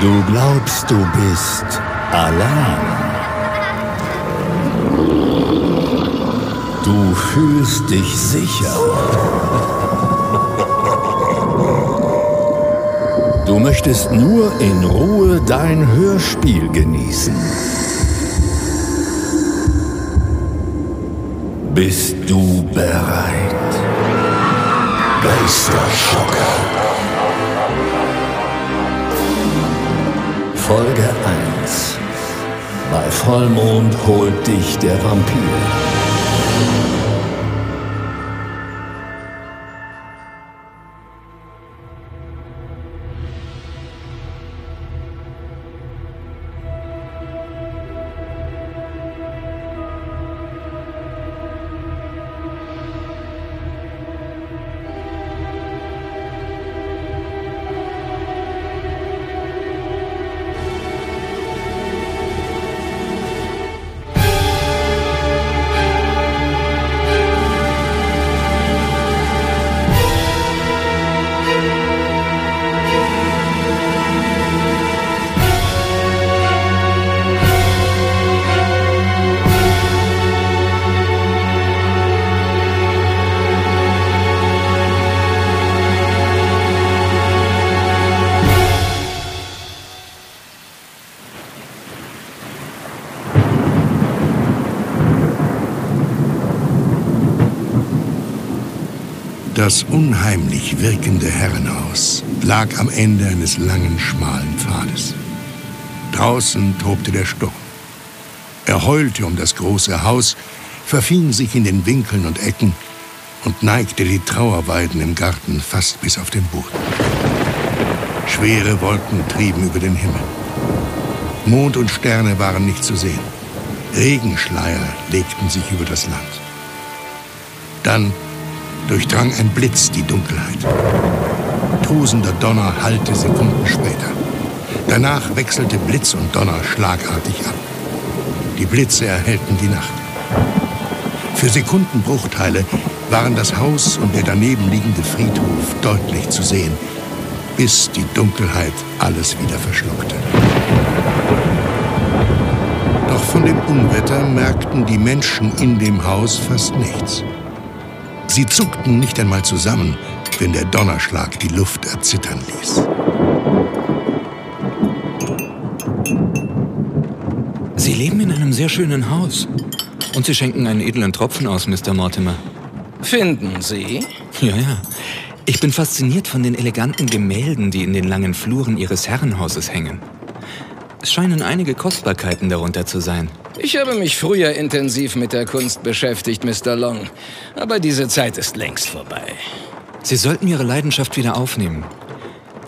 Du glaubst, du bist allein. Du fühlst dich sicher. Du möchtest nur in Ruhe dein Hörspiel genießen. Bist du bereit? Geisterschocker. Folge 1. Bei Vollmond holt dich der Vampir. Wirkende Herrenhaus lag am Ende eines langen, schmalen Pfades. Draußen tobte der Sturm. Er heulte um das große Haus, verfing sich in den Winkeln und Ecken und neigte die Trauerweiden im Garten fast bis auf den Boden. Schwere Wolken trieben über den Himmel. Mond und Sterne waren nicht zu sehen. Regenschleier legten sich über das Land. Dann durchdrang ein Blitz die Dunkelheit. Tosender Donner hallte Sekunden später. Danach wechselte Blitz und Donner schlagartig ab. Die Blitze erhellten die Nacht. Für Sekundenbruchteile waren das Haus und der daneben liegende Friedhof deutlich zu sehen, bis die Dunkelheit alles wieder verschluckte. Doch von dem Unwetter merkten die Menschen in dem Haus fast nichts. Sie zuckten nicht einmal zusammen, wenn der Donnerschlag die Luft erzittern ließ. Sie leben in einem sehr schönen Haus. Und Sie schenken einen edlen Tropfen aus, Mr. Mortimer. Finden Sie? Ja, ja. Ich bin fasziniert von den eleganten Gemälden, die in den langen Fluren Ihres Herrenhauses hängen. Es scheinen einige Kostbarkeiten darunter zu sein. Ich habe mich früher intensiv mit der Kunst beschäftigt, Mr. Long. Aber diese Zeit ist längst vorbei. Sie sollten Ihre Leidenschaft wieder aufnehmen.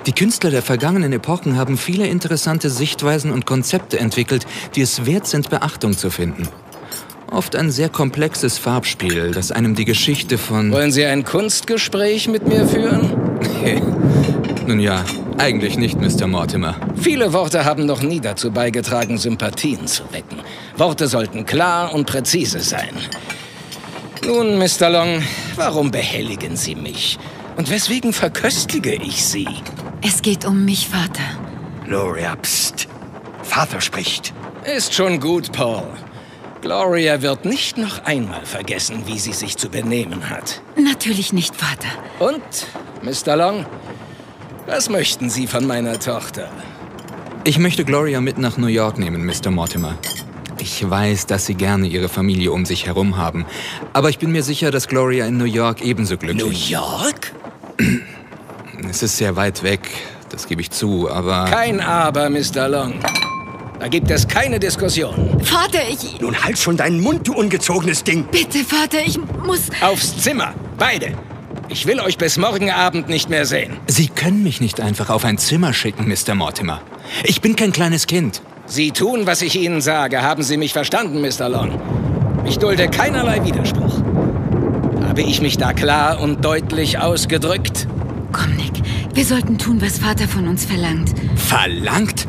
Die Künstler der vergangenen Epochen haben viele interessante Sichtweisen und Konzepte entwickelt, die es wert sind, Beachtung zu finden. Oft ein sehr komplexes Farbspiel, das einem die Geschichte von... Wollen Sie ein Kunstgespräch mit mir führen? Nun ja, eigentlich nicht, Mr. Mortimer. Viele Worte haben noch nie dazu beigetragen, Sympathien zu wecken. Worte sollten klar und präzise sein. Nun, Mr. Long, warum behelligen Sie mich? Und weswegen verköstige ich Sie? Es geht um mich, Vater. Gloria, pst. Vater spricht. Ist schon gut, Paul. Gloria wird nicht noch einmal vergessen, wie sie sich zu benehmen hat. Natürlich nicht, Vater. Und, Mr. Long, was möchten Sie von meiner Tochter? Ich möchte Gloria mit nach New York nehmen, Mr. Mortimer. Ich weiß, dass Sie gerne Ihre Familie um sich herum haben. Aber ich bin mir sicher, dass Gloria in New York ebenso glücklich... New York? Es ist sehr weit weg, das gebe ich zu, aber... Kein Aber, Mr. Long. Da gibt es keine Diskussion. Vater, ich... Nun halt schon deinen Mund, du ungezogenes Ding. Bitte, Vater, ich muss... Aufs Zimmer, beide. Ich will euch bis morgen Abend nicht mehr sehen. Sie können mich nicht einfach auf ein Zimmer schicken, Mr. Mortimer. Ich bin kein kleines Kind. Sie tun, was ich Ihnen sage. Haben Sie mich verstanden, Mr. Long? Ich dulde keinerlei Widerspruch. Habe ich mich da klar und deutlich ausgedrückt? Komm, Nick. Wir sollten tun, was Vater von uns verlangt. Verlangt?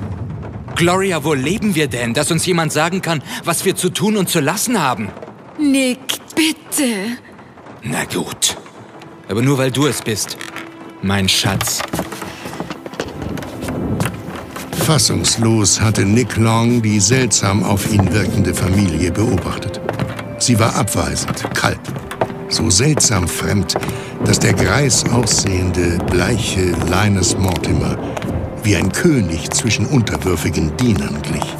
Gloria, wo leben wir denn, dass uns jemand sagen kann, was wir zu tun und zu lassen haben? Nick, Bitte. Na gut. Aber nur weil du es bist. Mein Schatz. Fassungslos hatte Nick Long die seltsam auf ihn wirkende Familie beobachtet. Sie war abweisend, kalt, so seltsam fremd, dass der greis aussehende, bleiche Linus Mortimer wie ein König zwischen unterwürfigen Dienern glich.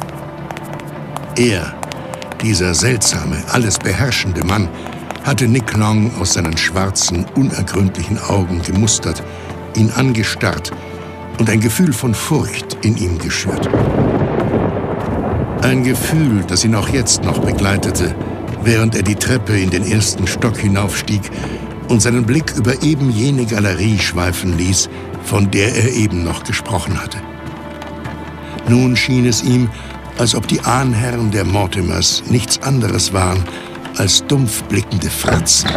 Er, dieser seltsame, alles beherrschende Mann, hatte Nick Long aus seinen schwarzen, unergründlichen Augen gemustert, ihn angestarrt und ein Gefühl von Furcht in ihm geschürt. Ein Gefühl, das ihn auch jetzt noch begleitete, während er die Treppe in den ersten Stock hinaufstieg und seinen Blick über eben jene Galerie schweifen ließ, von der er eben noch gesprochen hatte. Nun schien es ihm, als ob die Ahnherren der Mortimers nichts anderes waren als dumpf blickende Fratzen,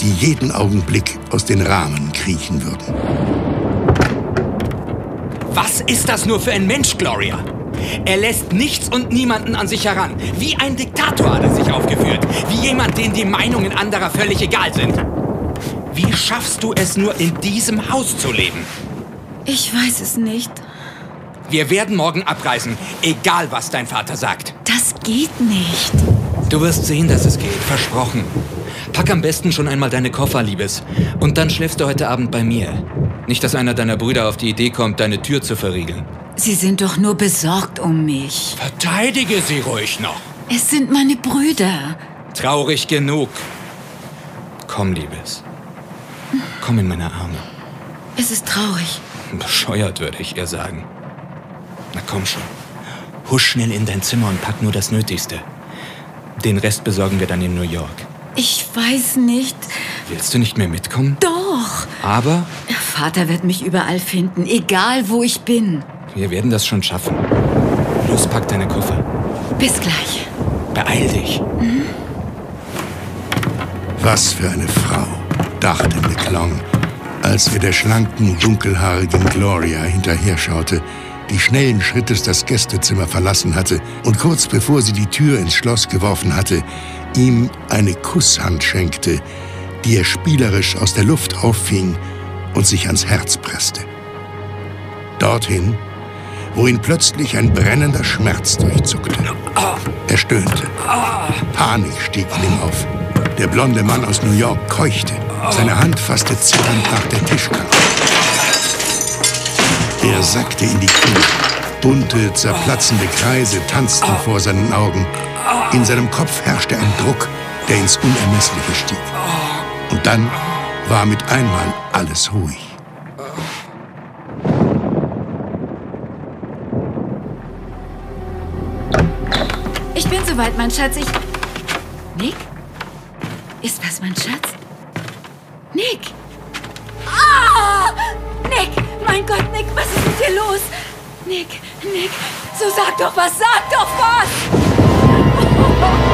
die jeden Augenblick aus den Rahmen kriechen würden. Was ist das nur für ein Mensch, Gloria? Er lässt nichts und niemanden an sich heran. Wie ein Diktator hat er sich aufgeführt. Wie jemand, dem die Meinungen anderer völlig egal sind. Wie schaffst du es nur, in diesem Haus zu leben? Ich weiß es nicht. Wir werden morgen abreisen, egal was dein Vater sagt. Das geht nicht. Du wirst sehen, dass es geht, versprochen. Pack am besten schon einmal deine Koffer, Liebes. Und dann schläfst du heute Abend bei mir. Nicht, dass einer deiner Brüder auf die Idee kommt, deine Tür zu verriegeln. Sie sind doch nur besorgt um mich. Verteidige sie ruhig noch. Es sind meine Brüder. Traurig genug. Komm, Liebes. Komm in meine Arme. Es ist traurig. Bescheuert, würde ich eher sagen. Na komm schon. Husch schnell in dein Zimmer und pack nur das Nötigste. Den Rest besorgen wir dann in New York. Ich weiß nicht. Willst du nicht mehr mitkommen? Doch. Aber Vater wird mich überall finden, egal wo ich bin. wir werden das schon schaffen. Los, pack deine Koffer. Bis gleich. Beeil dich. Was für eine Frau, dachte Nick Long, als er der schlanken, dunkelhaarigen Gloria hinterher schaute, die schnellen Schrittes das Gästezimmer verlassen hatte und kurz bevor sie die Tür ins Schloss geworfen hatte, ihm eine Kusshand schenkte, die er spielerisch aus der Luft auffing und sich ans Herz presste. Dorthin, wo ihn plötzlich ein brennender Schmerz durchzuckte. Er stöhnte. Panik stieg in ihm auf. Der blonde Mann aus New York keuchte. Seine Hand fasste zitternd nach der Tischkante. Er sackte in die Knie. Bunte, zerplatzende Kreise tanzten vor seinen Augen. In seinem Kopf herrschte ein Druck, der ins Unermessliche stieg. Und dann war mit einmal alles ruhig. Ich bin soweit, mein Schatz. Ich. Nick? Ist das mein Schatz? Nick! Ah! Nick! Mein Gott, Nick, was ist mit dir los? Nick, Nick, so sag doch was, sag doch was!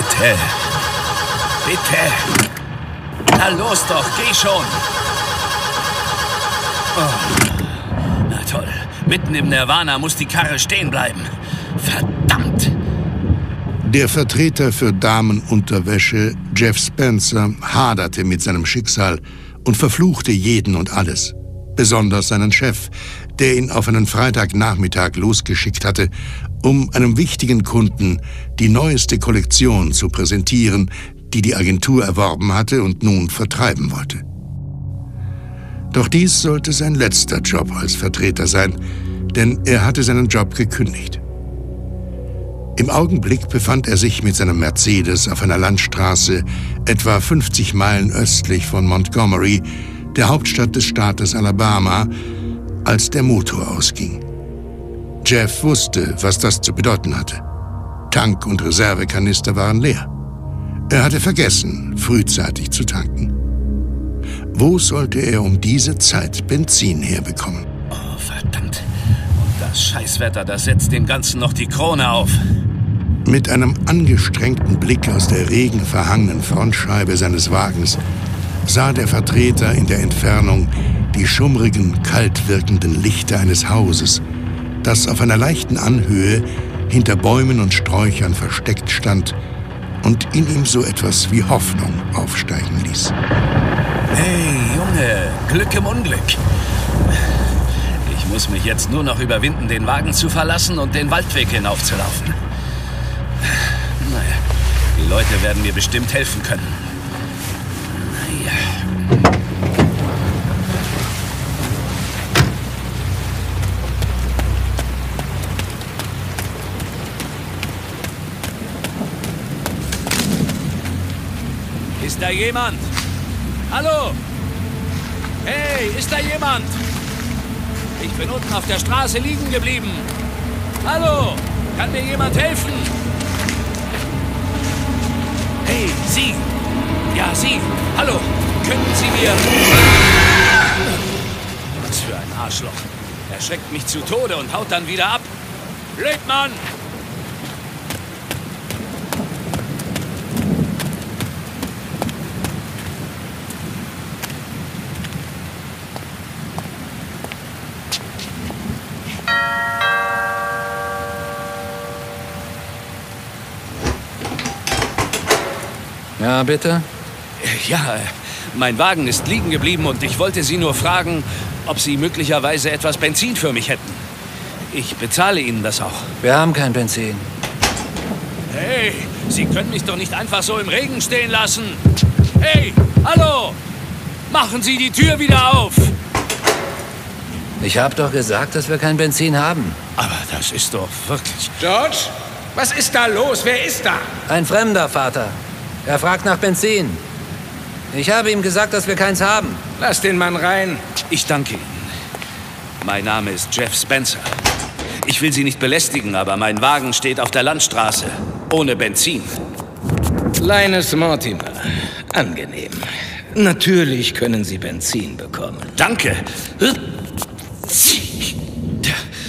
Bitte. Bitte. Na los doch, geh schon. Oh. Na toll. Mitten im Nirvana muss die Karre stehen bleiben. Verdammt. Der Vertreter für Damenunterwäsche, Jeff Spencer, haderte mit seinem Schicksal und verfluchte jeden und alles. Besonders seinen Chef, der ihn auf einen Freitagnachmittag losgeschickt hatte, um einem wichtigen Kunden die neueste Kollektion zu präsentieren, die die Agentur erworben hatte und nun vertreiben wollte. Doch dies sollte sein letzter Job als Vertreter sein, denn er hatte seinen Job gekündigt. Im Augenblick befand er sich mit seinem Mercedes auf einer Landstraße etwa 50 Meilen östlich von Montgomery, der Hauptstadt des Staates Alabama, als der Motor ausging. Jeff wusste, was das zu bedeuten hatte. Tank und Reservekanister waren leer. Er hatte vergessen, frühzeitig zu tanken. Wo sollte er um diese Zeit Benzin herbekommen? Oh, verdammt. Und Das Scheißwetter, das setzt dem Ganzen noch die Krone auf. Mit einem angestrengten Blick aus der regenverhangenen Frontscheibe seines Wagens sah der Vertreter in der Entfernung die schummrigen, kalt wirkenden Lichter eines Hauses, das auf einer leichten Anhöhe hinter Bäumen und Sträuchern versteckt stand und in ihm so etwas wie Hoffnung aufsteigen ließ. Hey, Junge, Glück im Unglück. Ich muss mich jetzt nur noch überwinden, den Wagen zu verlassen und den Waldweg hinaufzulaufen. Naja, die Leute werden mir bestimmt helfen können. Naja. Da jemand? Hallo? Hey, ist da jemand? Ich bin unten auf der Straße liegen geblieben. Hallo? Kann mir jemand helfen? Hey, Sie! Ja, Sie! Hallo! Können Sie mir... Was für ein Arschloch. Er schreckt mich zu Tode und haut dann wieder ab. Blödmann! Ja, bitte? Ja, mein Wagen ist liegen geblieben und ich wollte Sie nur fragen, ob Sie möglicherweise etwas Benzin für mich hätten. Ich bezahle Ihnen das auch. Wir haben kein Benzin. Hey, Sie können mich doch nicht einfach so im Regen stehen lassen. Hey, hallo! Machen Sie die Tür wieder auf! Ich habe doch gesagt, dass wir kein Benzin haben. Aber das ist doch wirklich... George, was ist da los? Wer ist da? Ein Fremder, Vater. Er fragt nach Benzin. Ich habe ihm gesagt, dass wir keins haben. Lass den Mann rein. Ich danke Ihnen. Mein Name ist Jeff Spencer. Ich will Sie nicht belästigen, aber mein Wagen steht auf der Landstraße. Ohne Benzin. Linus Mortimer. Angenehm. Natürlich können Sie Benzin bekommen. Danke.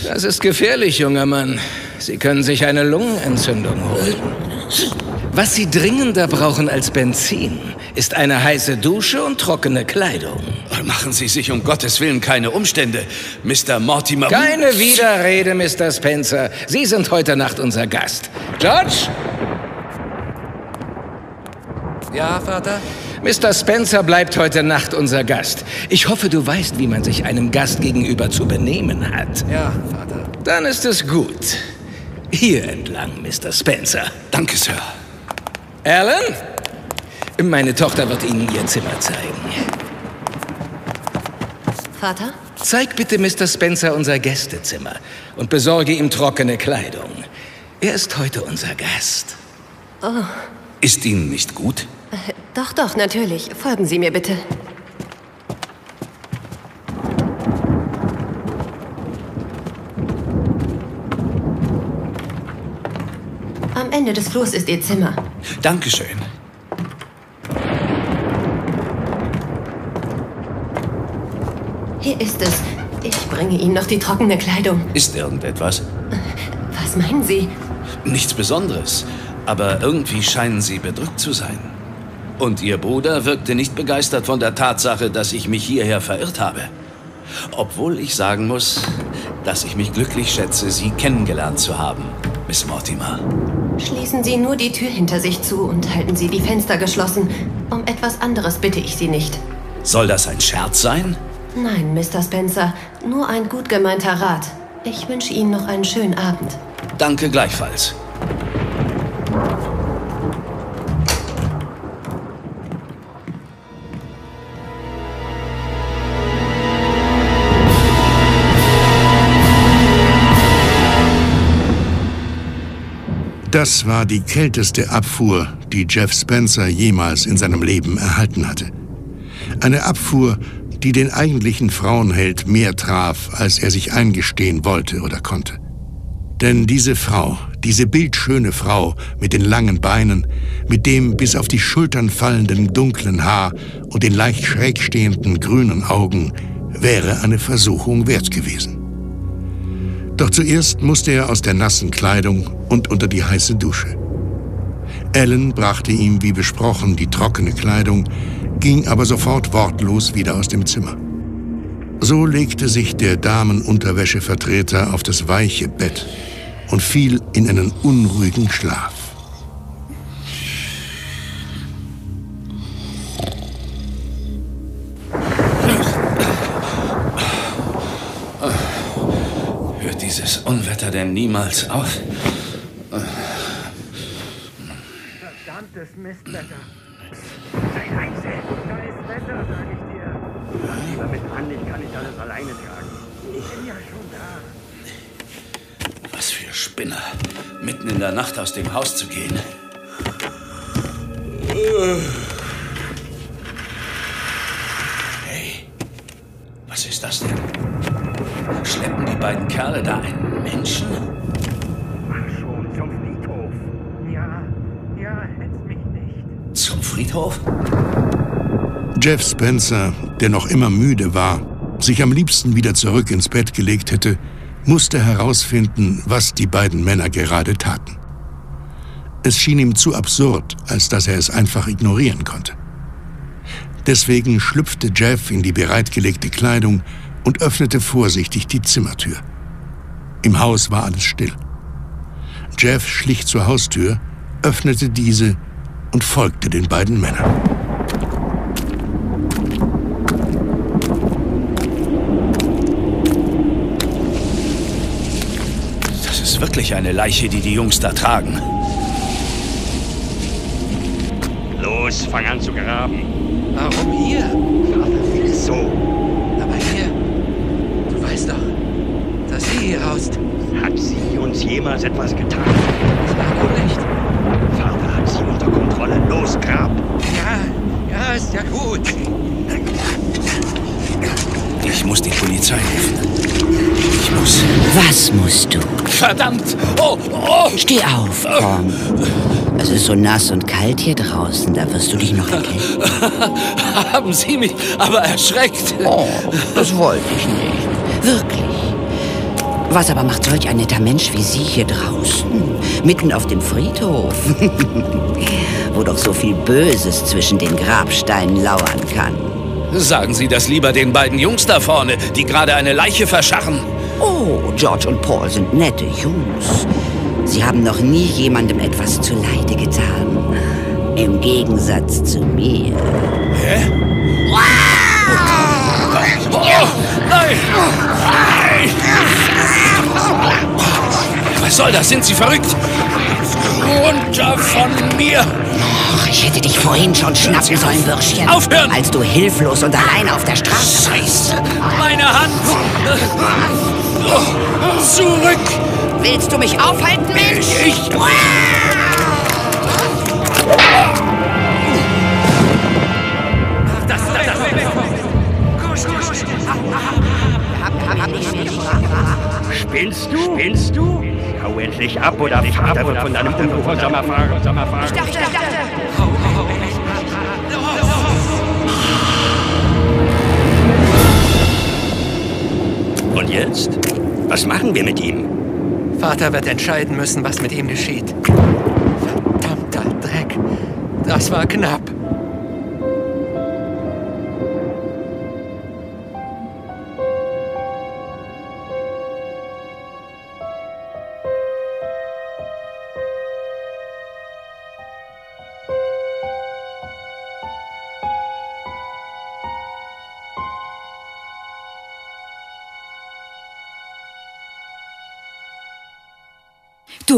Das ist gefährlich, junger Mann. Sie können sich eine Lungenentzündung holen. Was Sie dringender brauchen als Benzin, ist eine heiße Dusche und trockene Kleidung. Machen Sie sich um Gottes Willen keine Umstände, Mr. Mortimer. Keine Widerrede, Mr. Spencer. Sie sind heute Nacht unser Gast. George? Ja, Vater? Mr. Spencer bleibt heute Nacht unser Gast. Ich hoffe, du weißt, wie man sich einem Gast gegenüber zu benehmen hat. Ja, Vater. Dann ist es gut. Hier entlang, Mr. Spencer. Danke, Sir. Alan? Meine Tochter wird Ihnen Ihr Zimmer zeigen. Vater? Zeig bitte Mr. Spencer unser Gästezimmer und besorge ihm trockene Kleidung. Er ist heute unser Gast. Ist Ihnen nicht gut? Doch, doch, natürlich. Folgen Sie mir bitte. Ende des Flurs ist Ihr Zimmer. Dankeschön. Hier ist es. Ich bringe Ihnen noch die trockene Kleidung. Ist irgendetwas? Was meinen Sie? Nichts Besonderes. Aber irgendwie scheinen Sie bedrückt zu sein. Und Ihr Bruder wirkte nicht begeistert von der Tatsache, dass ich mich hierher verirrt habe. Obwohl ich sagen muss, dass ich mich glücklich schätze, Sie kennengelernt zu haben, Miss Mortimer. Schließen Sie nur die Tür hinter sich zu und halten Sie die Fenster geschlossen. Um etwas anderes bitte ich Sie nicht. Soll das ein Scherz sein? Nein, Mr. Spencer, nur ein gut gemeinter Rat. Ich wünsche Ihnen noch einen schönen Abend. Danke gleichfalls. Das war die kälteste Abfuhr, die Jeff Spencer jemals in seinem Leben erhalten hatte. Eine Abfuhr, die den eigentlichen Frauenheld mehr traf, als er sich eingestehen wollte oder konnte. Denn diese Frau, diese bildschöne Frau mit den langen Beinen, mit dem bis auf die Schultern fallenden dunklen Haar und den leicht schräg stehenden grünen Augen, wäre eine Versuchung wert gewesen. Doch zuerst musste er aus der nassen Kleidung und unter die heiße Dusche. Ellen brachte ihm wie besprochen die trockene Kleidung, ging aber sofort wortlos wieder aus dem Zimmer. So legte sich der Damenunterwäschevertreter auf das weiche Bett und fiel in einen unruhigen Schlaf. Unwetter denn niemals auf? Verdammtes Mistwetter. Scheiße, scheiß Wetter, sag ich dir. Lieber mit an, ich kann nicht alles alleine tragen. Ich bin ja schon da. Was für Spinner, mitten in der Nacht aus dem Haus zu gehen. Hey, was ist das denn? Schleppen die beiden Kerle da einen Friedhof? Jeff Spencer, der noch immer müde war, sich am liebsten wieder zurück ins Bett gelegt hätte, musste herausfinden, was die beiden Männer gerade taten. Es schien ihm zu absurd, als dass er es einfach ignorieren konnte. Deswegen schlüpfte Jeff in die bereitgelegte Kleidung und öffnete vorsichtig die Zimmertür. Im Haus war alles still. Jeff schlich zur Haustür, öffnete diese und folgte den beiden Männern. Das ist wirklich eine Leiche, die die Jungs da tragen. Los, fang an zu graben. Warum hier? Vater will es so. Aber hier. Du weißt doch, dass sie hier haust. Hat sie uns jemals etwas getan? Sag wohl nicht. Unter Kontrolle. Los, grab. Ja, ja, ist ja gut. Ich muss die Polizei rufen. Ich muss. Was musst du? Verdammt! Oh, oh! Steh auf, komm. Es ist so nass und kalt hier draußen, da wirst du dich noch erkälten. Haben Sie mich aber erschreckt. Oh, das wollte ich nicht. Wirklich. Was aber macht solch ein netter Mensch wie Sie hier draußen? Mitten auf dem Friedhof. Wo doch so viel Böses zwischen den Grabsteinen lauern kann. Sagen Sie das lieber den beiden Jungs da vorne, die gerade eine Leiche verscharren. Oh, George und Paul sind nette Jungs. Sie haben noch nie jemandem etwas zuleide getan. Im Gegensatz zu mir. Hä? Oh, nein! Nein! Was soll das? Sind Sie verrückt? Runter von mir! Ach, ich hätte dich vorhin schon schnappen sollen, Bürschchen. Aufhören! Als du hilflos und alleine auf der Straße Scheiße! Meine Hand! Zurück! Willst du mich aufhalten, Mensch? Ich... Spinnst du? Spinnst du? Hau endlich ab oder Vater wird von deinem Ungehorsam erfahren. Ich dachte, ich dachte. Und jetzt? Was machen wir mit ihm? Vater wird entscheiden müssen, was mit ihm geschieht. Verdammter Dreck. Das war knapp.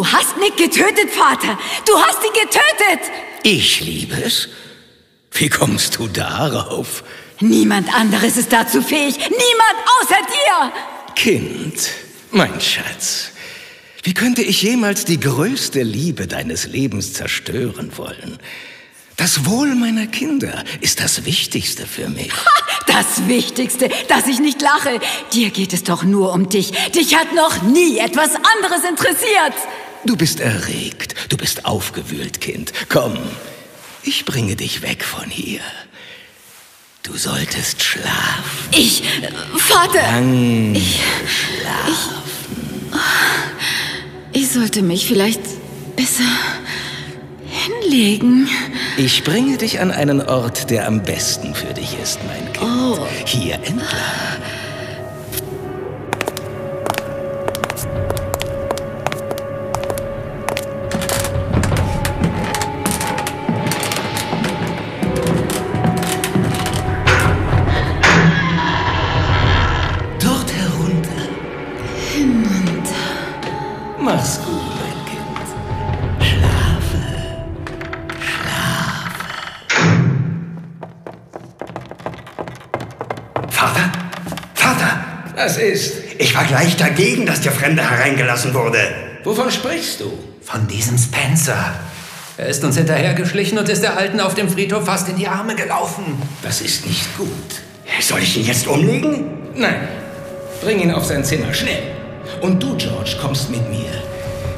Du hast Nick getötet, Vater. Du hast ihn getötet. Ich liebe es. Wie kommst du darauf? Niemand anderes ist dazu fähig. Niemand außer dir. Kind, mein Schatz, wie könnte ich jemals die größte Liebe deines Lebens zerstören wollen? Das Wohl meiner Kinder ist das Wichtigste für mich. Das Wichtigste, dass ich nicht lache. Dir geht es doch nur um dich. Dich hat noch nie etwas anderes interessiert. Du bist erregt, du bist aufgewühlt, Kind. Komm, ich bringe dich weg von hier. Du solltest schlafen. Ich, äh, Vater. Lang Ich, schlafen. Ich sollte mich vielleicht besser hinlegen. Ich bringe dich an einen Ort, der am besten für dich ist, mein Kind. Oh. Hier entlang. Gleich dagegen, dass der Fremde hereingelassen wurde. Wovon sprichst du? Von diesem Spencer. Er ist uns hinterhergeschlichen und ist der Alten auf dem Friedhof fast in die Arme gelaufen. Das ist nicht gut. Soll ich ihn jetzt umlegen? Nein. Bring ihn auf sein Zimmer, schnell. Und du, George, kommst mit mir.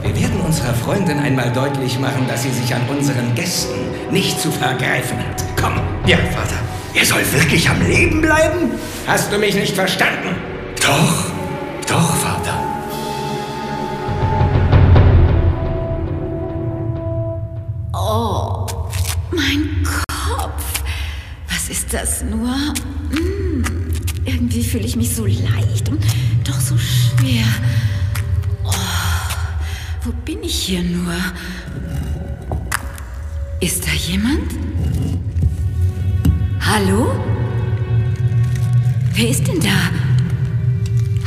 Wir werden unserer Freundin einmal deutlich machen, dass sie sich an unseren Gästen nicht zu vergreifen hat. Komm. Ja, Vater. Er soll wirklich am Leben bleiben? Hast du mich nicht verstanden? Doch, doch, Vater. Oh, mein Kopf. Was ist das nur? Hm, irgendwie fühle ich mich so leicht und doch so schwer. Oh, wo bin ich hier nur? Ist da jemand? Hallo? Wer ist denn da?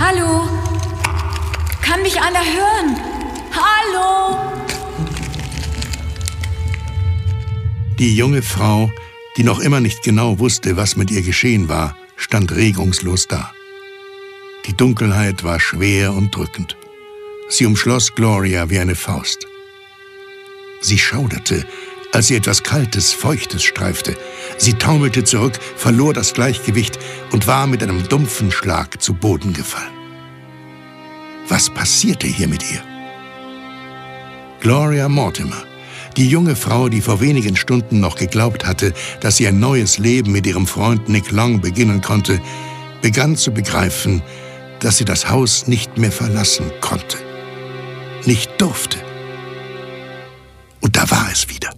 Hallo? Kann mich einer hören? Hallo? Die junge Frau, die noch immer nicht genau wusste, was mit ihr geschehen war, stand regungslos da. Die Dunkelheit war schwer und drückend. Sie umschloss Gloria wie eine Faust. Sie schauderte, als sie etwas Kaltes, Feuchtes streifte. Sie taumelte zurück, verlor das Gleichgewicht und war mit einem dumpfen Schlag zu Boden gefallen. Was passierte hier mit ihr? Gloria Mortimer, die junge Frau, die vor wenigen Stunden noch geglaubt hatte, dass sie ein neues Leben mit ihrem Freund Nick Long beginnen konnte, begann zu begreifen, dass sie das Haus nicht mehr verlassen konnte, nicht durfte. Und da war es wieder.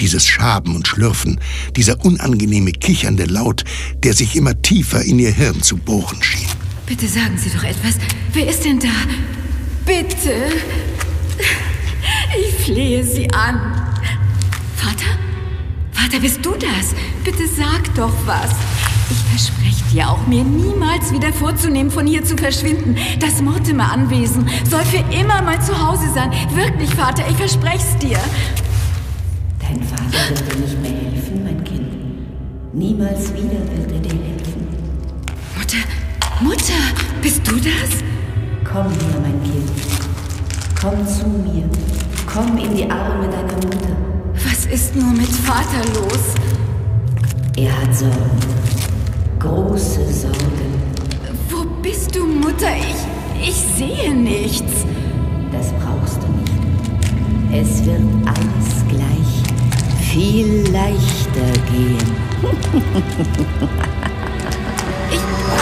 Dieses Schaben und Schlürfen, dieser unangenehme kichernde Laut, der sich immer tiefer in ihr Hirn zu bohren schien. Bitte sagen Sie doch etwas. Wer ist denn da? Bitte. Ich flehe Sie an. Vater? Vater, bist du das? Bitte sag doch was. Ich verspreche dir auch, mir niemals wieder vorzunehmen, von hier zu verschwinden. Das Mortimer-Anwesen soll für immer mein Zuhause sein. Wirklich, Vater, ich verspreche es dir. Dein Vater wird dir nicht mehr helfen, mein Kind. Niemals wieder wird er dir helfen. Mutter, Mutter, bist du das? Komm her, mein Kind. Komm zu mir. Komm in die Arme deiner Mutter. Was ist nur mit Vater los? Er hat Sorgen. Große Sorgen. Wo bist du, Mutter? Ich, ich sehe nichts. Das brauchst du nicht. Es wird alles gleich viel leichter gehen.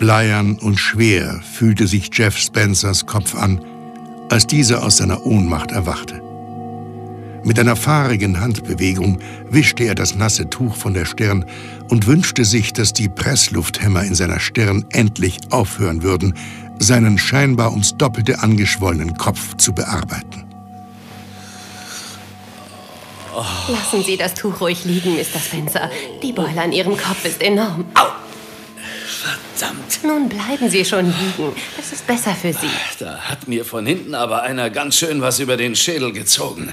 Bleiern und schwer fühlte sich Jeff Spencers Kopf an, als dieser aus seiner Ohnmacht erwachte. Mit einer fahrigen Handbewegung wischte er das nasse Tuch von der Stirn und wünschte sich, dass die Presslufthämmer in seiner Stirn endlich aufhören würden, seinen scheinbar ums Doppelte angeschwollenen Kopf zu bearbeiten. Lassen Sie das Tuch ruhig liegen, Mr. Spencer. Die Beule an Ihrem Kopf ist enorm. Au! Nun bleiben Sie schon liegen. Das ist besser für Sie. Da hat mir von hinten aber einer ganz schön was über den Schädel gezogen.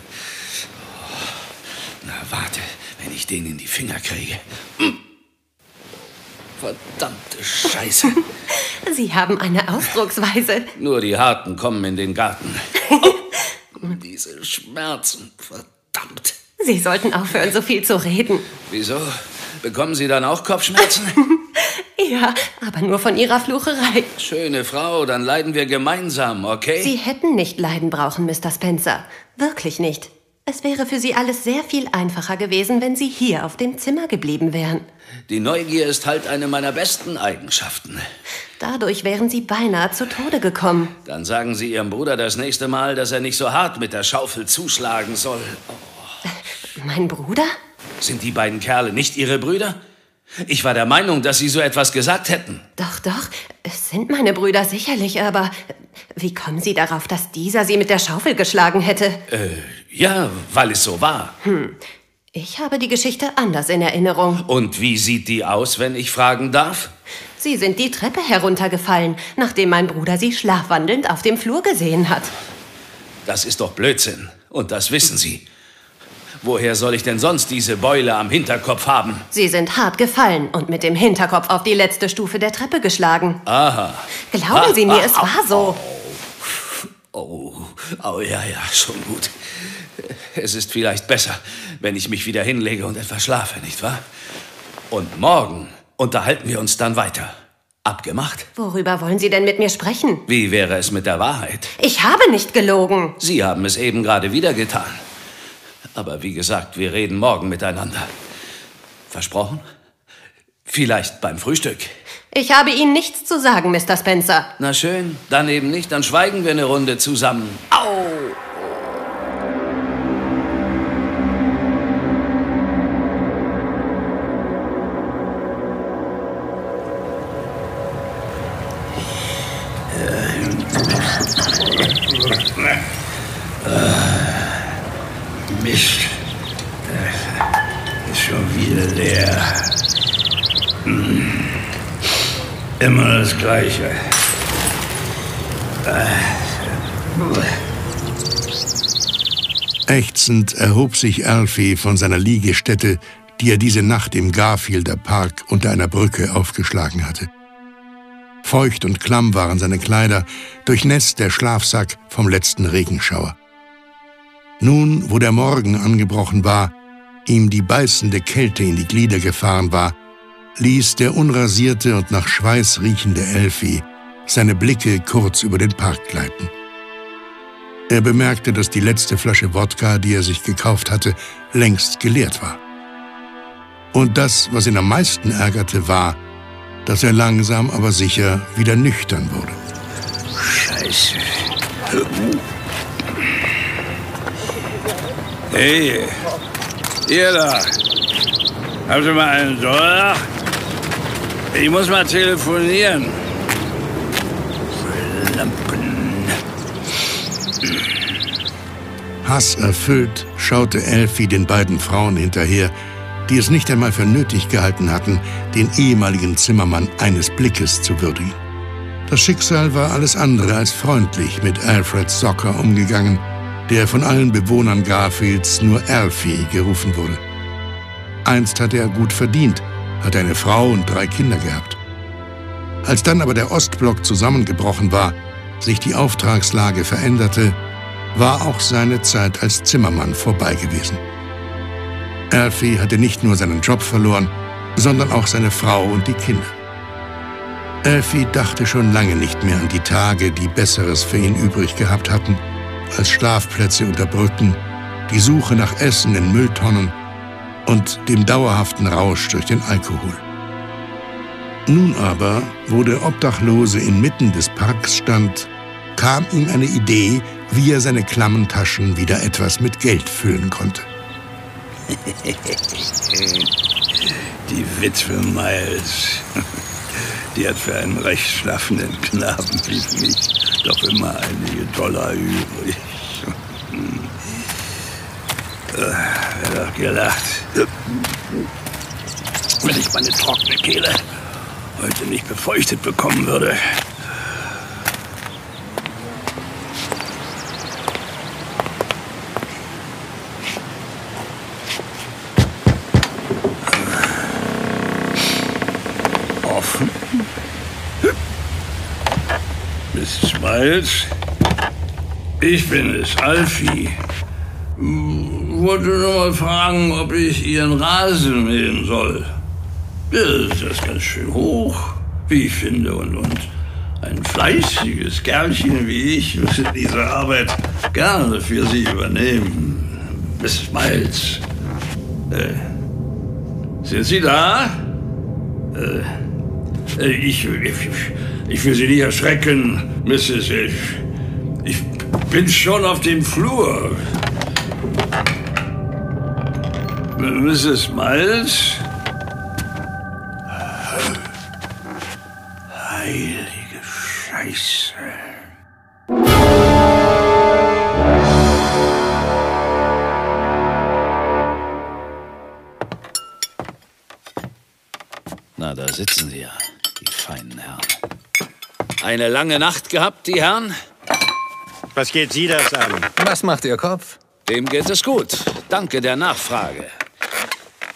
Na, warte, wenn ich den in die Finger kriege. Hm. Verdammte Scheiße. Sie haben eine Ausdrucksweise. Nur die Harten kommen in den Garten. Diese Schmerzen, verdammt. Sie sollten aufhören, so viel zu reden. Wieso? Bekommen Sie dann auch Kopfschmerzen? Ja, aber nur von Ihrer Flucherei. Schöne Frau, dann leiden wir gemeinsam, okay? Sie hätten nicht leiden brauchen, Mr. Spencer. Wirklich nicht. Es wäre für Sie alles sehr viel einfacher gewesen, wenn Sie hier auf dem Zimmer geblieben wären. Die Neugier ist halt eine meiner besten Eigenschaften. Dadurch wären Sie beinahe zu Tode gekommen. Dann sagen Sie Ihrem Bruder das nächste Mal, dass er nicht so hart mit der Schaufel zuschlagen soll. Mein Bruder? Sind die beiden Kerle nicht Ihre Brüder? Ich war der Meinung, dass Sie so etwas gesagt hätten. Doch, doch, es sind meine Brüder sicherlich, aber wie kommen Sie darauf, dass dieser Sie mit der Schaufel geschlagen hätte? Äh, ja, weil es so war. Hm. Ich habe die Geschichte anders in Erinnerung. Und wie sieht die aus, wenn ich fragen darf? Sie sind die Treppe heruntergefallen, nachdem mein Bruder Sie schlafwandelnd auf dem Flur gesehen hat. Das ist doch Blödsinn. Und das wissen Sie. Woher soll ich denn sonst diese Beule am Hinterkopf haben? Sie sind hart gefallen und mit dem Hinterkopf auf die letzte Stufe der Treppe geschlagen. Aha. Glauben Sie mir, es war so. Oh, oh ja, ja, schon gut. Es ist vielleicht besser, wenn ich mich wieder hinlege und etwas schlafe, nicht wahr? Und morgen unterhalten wir uns dann weiter. Abgemacht? Worüber wollen Sie denn mit mir sprechen? Wie wäre es mit der Wahrheit? Ich habe nicht gelogen. Sie haben es eben gerade wieder getan. Aber wie gesagt, wir reden morgen miteinander. Versprochen? Vielleicht beim Frühstück. Ich habe Ihnen nichts zu sagen, Mr. Spencer. Na schön, dann eben nicht, dann schweigen wir eine Runde zusammen. Au! Mist. Ist schon wieder leer. Hm. Immer das Gleiche. Ächzend erhob sich Alfie von seiner Liegestätte, die er diese Nacht im Garfielder Park unter einer Brücke aufgeschlagen hatte. Feucht und klamm waren seine Kleider, durchnässt der Schlafsack vom letzten Regenschauer. Nun, wo der Morgen angebrochen war, ihm die beißende Kälte in die Glieder gefahren war, ließ der unrasierte und nach Schweiß riechende Elfi seine Blicke kurz über den Park gleiten. Er bemerkte, dass die letzte Flasche Wodka, die er sich gekauft hatte, längst geleert war. Und das, was ihn am meisten ärgerte, war, dass er langsam aber sicher wieder nüchtern wurde. Scheiße. Hey, ihr da. Haben Sie mal einen Dollar? Ich muss mal telefonieren. Lampen. Hasserfüllt schaute Elfie den beiden Frauen hinterher, die es nicht einmal für nötig gehalten hatten, den ehemaligen Zimmermann eines Blickes zu würdigen. Das Schicksal war alles andere als freundlich mit Alfred Socker umgegangen, der von allen Bewohnern Garfields nur Alfie gerufen wurde. Einst hatte er gut verdient, hatte eine Frau und drei Kinder gehabt. Als dann aber der Ostblock zusammengebrochen war, sich die Auftragslage veränderte, war auch seine Zeit als Zimmermann vorbei gewesen. Alfie hatte nicht nur seinen Job verloren, sondern auch seine Frau und die Kinder. Alfie dachte schon lange nicht mehr an die Tage, die Besseres für ihn übrig gehabt hatten, als Schlafplätze unter Brücken, die Suche nach Essen in Mülltonnen und dem dauerhaften Rausch durch den Alkohol. Nun aber, wo der Obdachlose inmitten des Parks stand, kam ihm eine Idee, wie er seine klammen Taschen wieder etwas mit Geld füllen konnte. Die Witwe Miles. Die hat für einen rechtschaffenden Knaben wie mich doch immer einige Dollar übrig. Wer doch gelacht. Wenn ich meine trockene Kehle heute nicht befeuchtet bekommen würde. Offen. Miles, Ich bin es, Alfie. Wollte nur mal fragen, ob ich Ihren Rasen mähen soll. Das ist ganz schön hoch, wie ich finde. Und, und ein fleißiges Kerlchen wie ich müsste diese Arbeit gerne für Sie übernehmen. Mrs. Miles. Äh, sind Sie da? Äh, äh, ich, ich, ich will Sie nicht erschrecken, Mrs. Ich, ich bin schon auf dem Flur. Mrs. Miles? Eine lange Nacht gehabt, die Herren? Was geht Sie das an? Was macht Ihr Kopf? Dem geht es gut. Danke der Nachfrage.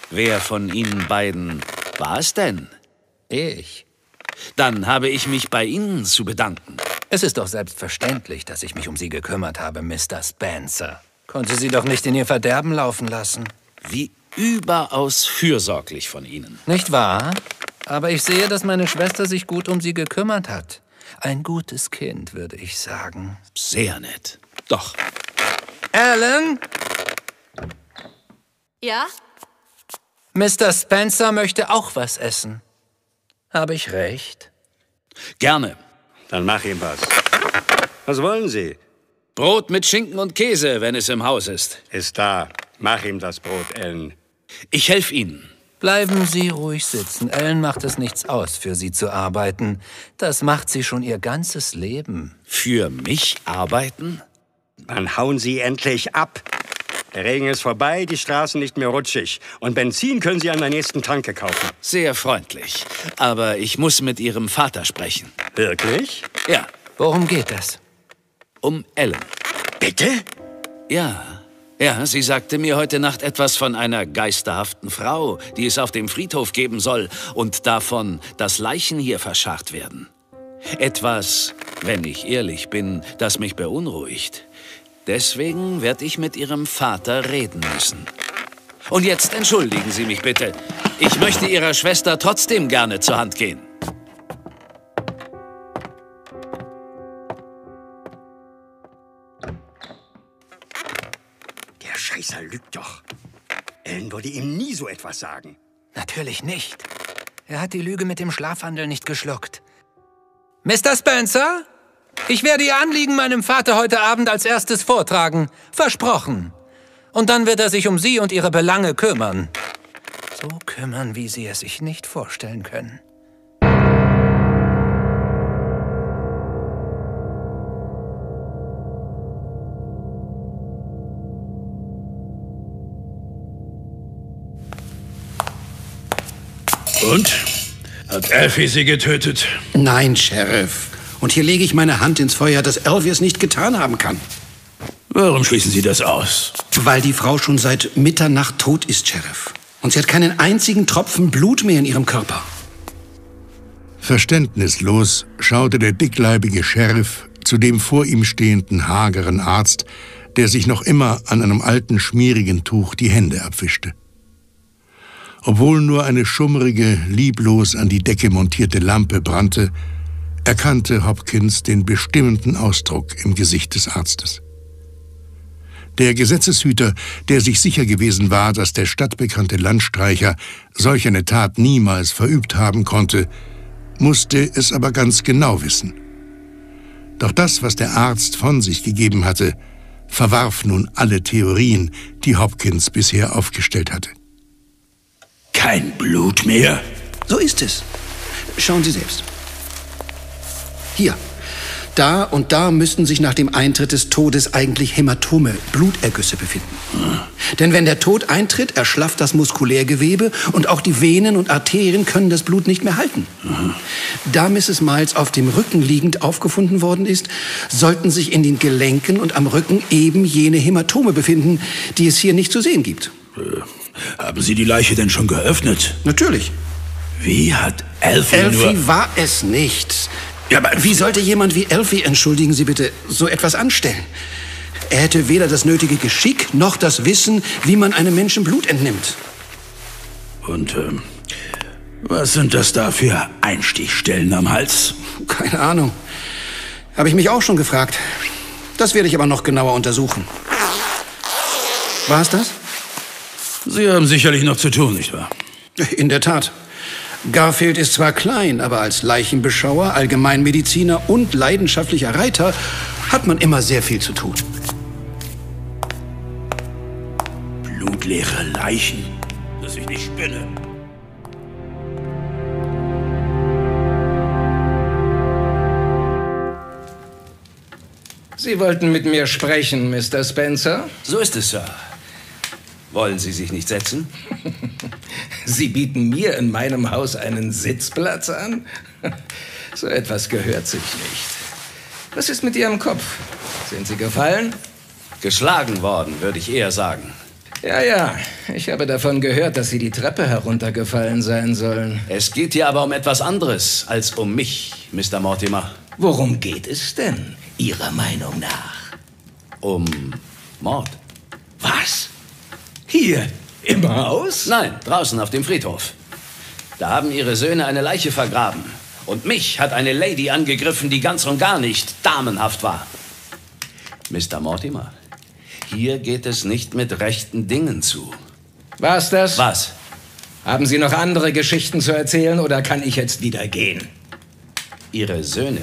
Wer von Ihnen beiden war es denn? Ich. Dann habe ich mich bei Ihnen zu bedanken. Es ist doch selbstverständlich, dass ich mich um Sie gekümmert habe, Mr. Spencer. Konnte Sie doch nicht in Ihr Verderben laufen lassen. Wie überaus fürsorglich von Ihnen. Nicht wahr? Aber ich sehe, dass meine Schwester sich gut um Sie gekümmert hat. Ein gutes Kind, würde ich sagen. Sehr nett. Doch. Alan? Ja? Mr. Spencer möchte auch was essen. Habe ich recht? Gerne. Dann mach ihm was. Was wollen Sie? Brot mit Schinken und Käse, wenn es im Haus ist. Ist da. Mach ihm das Brot, Ellen. Ich helfe Ihnen. Bleiben Sie ruhig sitzen. Ellen macht es nichts aus, für Sie zu arbeiten. Das macht sie schon ihr ganzes Leben. Für mich arbeiten? Dann hauen Sie endlich ab. Der Regen ist vorbei, die Straßen nicht mehr rutschig. Und Benzin können Sie an der nächsten Tanke kaufen. Sehr freundlich. Aber ich muss mit Ihrem Vater sprechen. Wirklich? Ja. Worum geht es? Um Ellen. Bitte? Ja. Ja, sie sagte mir heute Nacht etwas von einer geisterhaften Frau, die es auf dem Friedhof geben soll und davon, dass Leichen hier verscharrt werden. Etwas, wenn ich ehrlich bin, das mich beunruhigt. Deswegen werde ich mit Ihrem Vater reden müssen. Und jetzt entschuldigen Sie mich bitte. Ich möchte Ihrer Schwester trotzdem gerne zur Hand gehen. Scheißer lügt doch. Ellen würde ihm nie so etwas sagen. Natürlich nicht. Er hat die Lüge mit dem Schlafwandel nicht geschluckt. Mr. Spencer? Ich werde Ihr Anliegen meinem Vater heute Abend als erstes vortragen. Versprochen. Und dann wird er sich um Sie und Ihre Belange kümmern. So kümmern, wie Sie es sich nicht vorstellen können. Und? Hat Alfie sie getötet? Nein, Sheriff. Und hier lege ich meine Hand ins Feuer, dass Alfie es nicht getan haben kann. Warum schließen Sie das aus? Weil die Frau schon seit Mitternacht tot ist, Sheriff. Und sie hat keinen einzigen Tropfen Blut mehr in ihrem Körper. Verständnislos schaute der dickleibige Sheriff zu dem vor ihm stehenden hageren Arzt, der sich noch immer an einem alten schmierigen Tuch die Hände abwischte. Obwohl nur eine schummrige, lieblos an die Decke montierte Lampe brannte, erkannte Hopkins den bestimmenden Ausdruck im Gesicht des Arztes. Der Gesetzeshüter, der sich sicher gewesen war, dass der stadtbekannte Landstreicher solch eine Tat niemals verübt haben konnte, musste es aber ganz genau wissen. Doch das, was der Arzt von sich gegeben hatte, verwarf nun alle Theorien, die Hopkins bisher aufgestellt hatte. Kein Blut mehr? So ist es. Schauen Sie selbst. Hier. Da und da müssten sich nach dem Eintritt des Todes eigentlich Hämatome, Blutergüsse befinden. Denn wenn der Tod eintritt, erschlafft das Muskulärgewebe und auch die Venen und Arterien können das Blut nicht mehr halten. Da Mrs. Miles auf dem Rücken liegend aufgefunden worden ist, sollten sich in den Gelenken und am Rücken eben jene Hämatome befinden, die es hier nicht zu sehen gibt. Haben Sie die Leiche denn schon geöffnet? Natürlich. Wie hat Alfie, nur... Elfie war es nicht. Ja, aber wie sollte jemand wie Elfie, entschuldigen Sie bitte, so etwas anstellen? Er hätte weder das nötige Geschick noch das Wissen, wie man einem Menschen Blut entnimmt. Und ähm, was sind das da für Einstichstellen am Hals? Keine Ahnung. Habe ich mich auch schon gefragt. Das werde ich aber noch genauer untersuchen. War es das? Sie haben sicherlich noch zu tun, nicht wahr? In der Tat. Garfield ist zwar klein, aber als Leichenbeschauer, Allgemeinmediziner und leidenschaftlicher Reiter hat man immer sehr viel zu tun. Blutleere Leichen, dass ich nicht spinne. Sie wollten mit mir sprechen, Mr. Spencer? So ist es, Sir. Wollen Sie sich nicht setzen? Sie bieten mir in meinem Haus einen Sitzplatz an? So etwas gehört sich nicht. Was ist mit Ihrem Kopf? Sind Sie gefallen? Geschlagen worden, würde ich eher sagen. Ja, ja. Ich habe davon gehört, dass Sie die Treppe heruntergefallen sein sollen. Es geht hier aber um etwas anderes als um mich, Mr. Mortimer. Worum geht es denn, Ihrer Meinung nach? Um Mord. Was? Hier im Haus? Nein, draußen auf dem Friedhof. Da haben Ihre Söhne eine Leiche vergraben. Und mich hat eine Lady angegriffen, die ganz und gar nicht damenhaft war. Mr. Mortimer, hier geht es nicht mit rechten Dingen zu. War's das? Was? Haben Sie noch andere Geschichten zu erzählen oder kann ich jetzt wieder gehen? Ihre Söhne,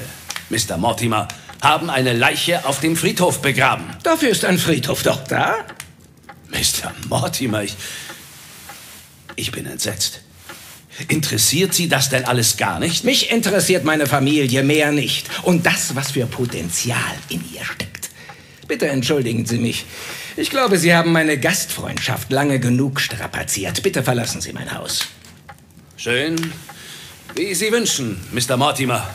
Mr. Mortimer, haben eine Leiche auf dem Friedhof begraben. Dafür ist ein Friedhof doch da. Mr. Mortimer, ich. Ich bin entsetzt. Interessiert Sie das denn alles gar nicht? Mich interessiert meine Familie mehr nicht. Und das, was für Potenzial in ihr steckt. Bitte entschuldigen Sie mich. Ich glaube, Sie haben meine Gastfreundschaft lange genug strapaziert. Bitte verlassen Sie mein Haus. Schön, wie Sie wünschen, Mr. Mortimer.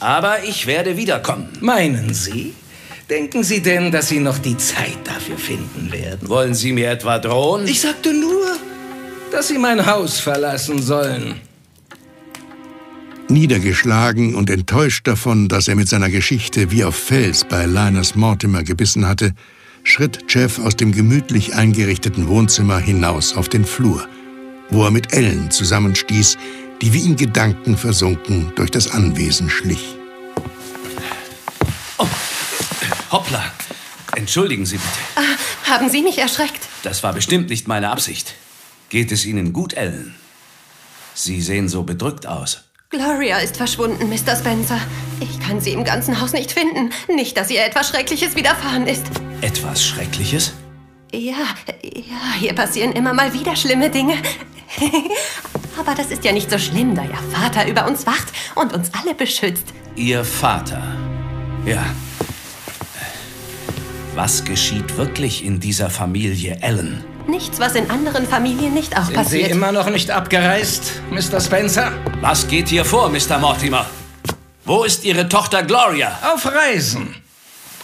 Aber ich werde wiederkommen. Meinen Sie? Denken Sie denn, dass Sie noch die Zeit dafür finden werden? Wollen Sie mir etwa drohen? Ich sagte nur, dass Sie mein Haus verlassen sollen. Niedergeschlagen und enttäuscht davon, dass er mit seiner Geschichte wie auf Fels bei Linus Mortimer gebissen hatte, schritt Jeff aus dem gemütlich eingerichteten Wohnzimmer hinaus auf den Flur, wo er mit Ellen zusammenstieß, die wie in Gedanken versunken durch das Anwesen schlich. Oh, hoppla. Entschuldigen Sie bitte. Ah, haben Sie mich erschreckt? Das war bestimmt nicht meine Absicht. Geht es Ihnen gut, Ellen? Sie sehen so bedrückt aus. Gloria ist verschwunden, Mr. Spencer. Ich kann sie im ganzen Haus nicht finden. Nicht, dass ihr etwas Schreckliches widerfahren ist. Etwas Schreckliches? Ja, ja, hier passieren immer mal wieder schlimme Dinge. Aber das ist ja nicht so schlimm, da Ihr Vater über uns wacht und uns alle beschützt. Ihr Vater? Ja. Was geschieht wirklich in dieser Familie Ellen? Nichts, was in anderen Familien nicht auch Sind passiert. Sie immer noch nicht abgereist, Mr. Spencer? Was geht hier vor, Mr. Mortimer? Wo ist Ihre Tochter Gloria? Auf Reisen.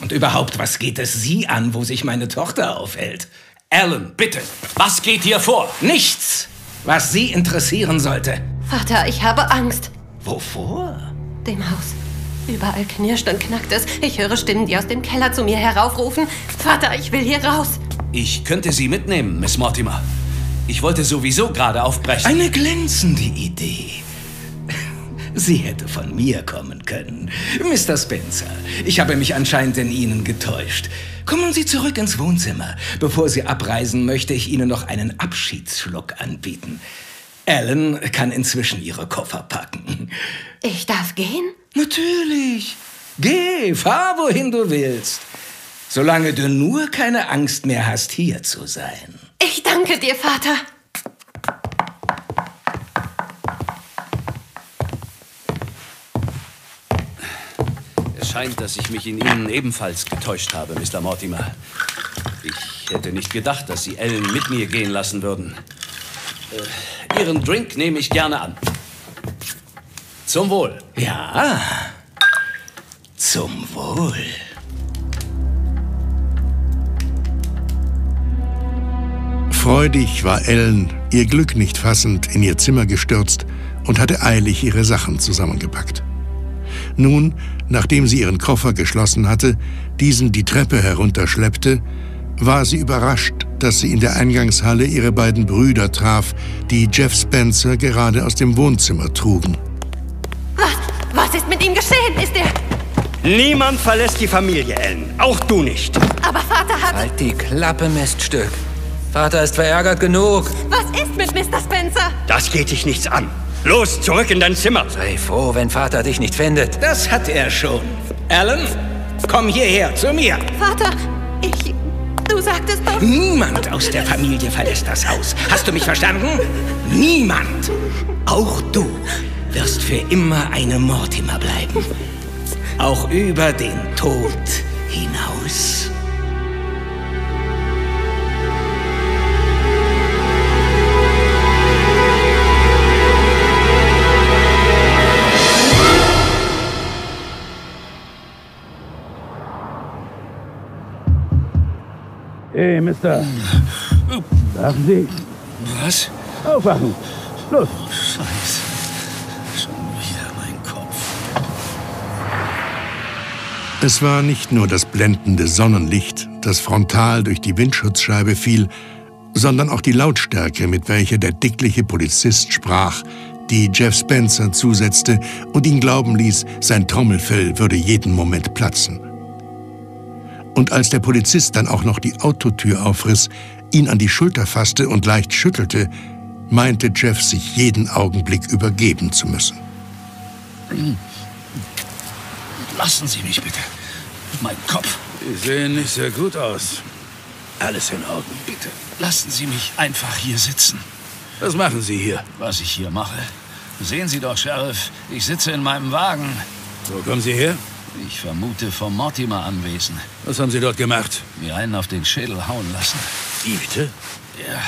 Und überhaupt, was geht es Sie an, wo sich meine Tochter aufhält? Ellen, bitte, was geht hier vor? Nichts, was Sie interessieren sollte. Vater, ich habe Angst. Wovor? Dem Haus. Überall knirscht und knackt es. Ich höre Stimmen, die aus dem Keller zu mir heraufrufen. Vater, ich will hier raus. Ich könnte Sie mitnehmen, Miss Mortimer. Ich wollte sowieso gerade aufbrechen. Eine glänzende Idee. Sie hätte von mir kommen können. Mr. Spencer, ich habe mich anscheinend in Ihnen getäuscht. Kommen Sie zurück ins Wohnzimmer. Bevor Sie abreisen, möchte ich Ihnen noch einen Abschiedsschluck anbieten. Ellen kann inzwischen ihre Koffer packen. Ich darf gehen? Natürlich. Geh, fahr wohin du willst. Solange du nur keine Angst mehr hast, hier zu sein. Ich danke dir, Vater. Es scheint, dass ich mich in Ihnen ebenfalls getäuscht habe, Mr. Mortimer. Ich hätte nicht gedacht, dass Sie Ellen mit mir gehen lassen würden. Äh, Ihren Drink nehme ich gerne an. Zum Wohl. Ja, zum Wohl. Freudig war Ellen, ihr Glück nicht fassend, in ihr Zimmer gestürzt und hatte eilig ihre Sachen zusammengepackt. Nun, nachdem sie ihren Koffer geschlossen hatte, diesen die Treppe herunterschleppte, war sie überrascht, dass sie in der Eingangshalle ihre beiden Brüder traf, die Jeff Spencer gerade aus dem Wohnzimmer trugen. Ist mit ihm geschehen? Ist er... Niemand verlässt die Familie, Ellen. Auch du nicht. Aber Vater hat... Halt die Klappe, Miststück. Vater ist verärgert genug. Was ist mit Mr. Spencer? Das geht dich nichts an. Los, zurück in dein Zimmer. Sei froh, wenn Vater dich nicht findet. Das hat er schon. Alan, komm hierher zu mir. Vater, ich... Du sagtest doch... Niemand aus der Familie verlässt das Haus. Hast du mich verstanden? Niemand. Auch du wirst für immer eine Mortimer bleiben. Auch über den Tod hinaus. Hey, Mister. Sagen Sie. Was? Aufwachen. Los. Scheiße. Es war nicht nur das blendende Sonnenlicht, das frontal durch die Windschutzscheibe fiel, sondern auch die Lautstärke, mit welcher der dickliche Polizist sprach, die Jeff Spencer zusetzte und ihn glauben ließ, sein Trommelfell würde jeden Moment platzen. Und als der Polizist dann auch noch die Autotür aufriss, ihn an die Schulter fasste und leicht schüttelte, meinte Jeff sich jeden Augenblick übergeben zu müssen. Lassen Sie mich bitte. Mein Kopf. Sie sehen nicht sehr gut aus. Alles in Ordnung. Bitte, lassen Sie mich einfach hier sitzen. Was machen Sie hier? Was ich hier mache? Sehen Sie doch, Sheriff. Ich sitze in meinem Wagen. Wo kommen Sie her? Ich vermute vom Mortimer Anwesen. Was haben Sie dort gemacht? Mir einen auf den Schädel hauen lassen. Wie bitte? Ja,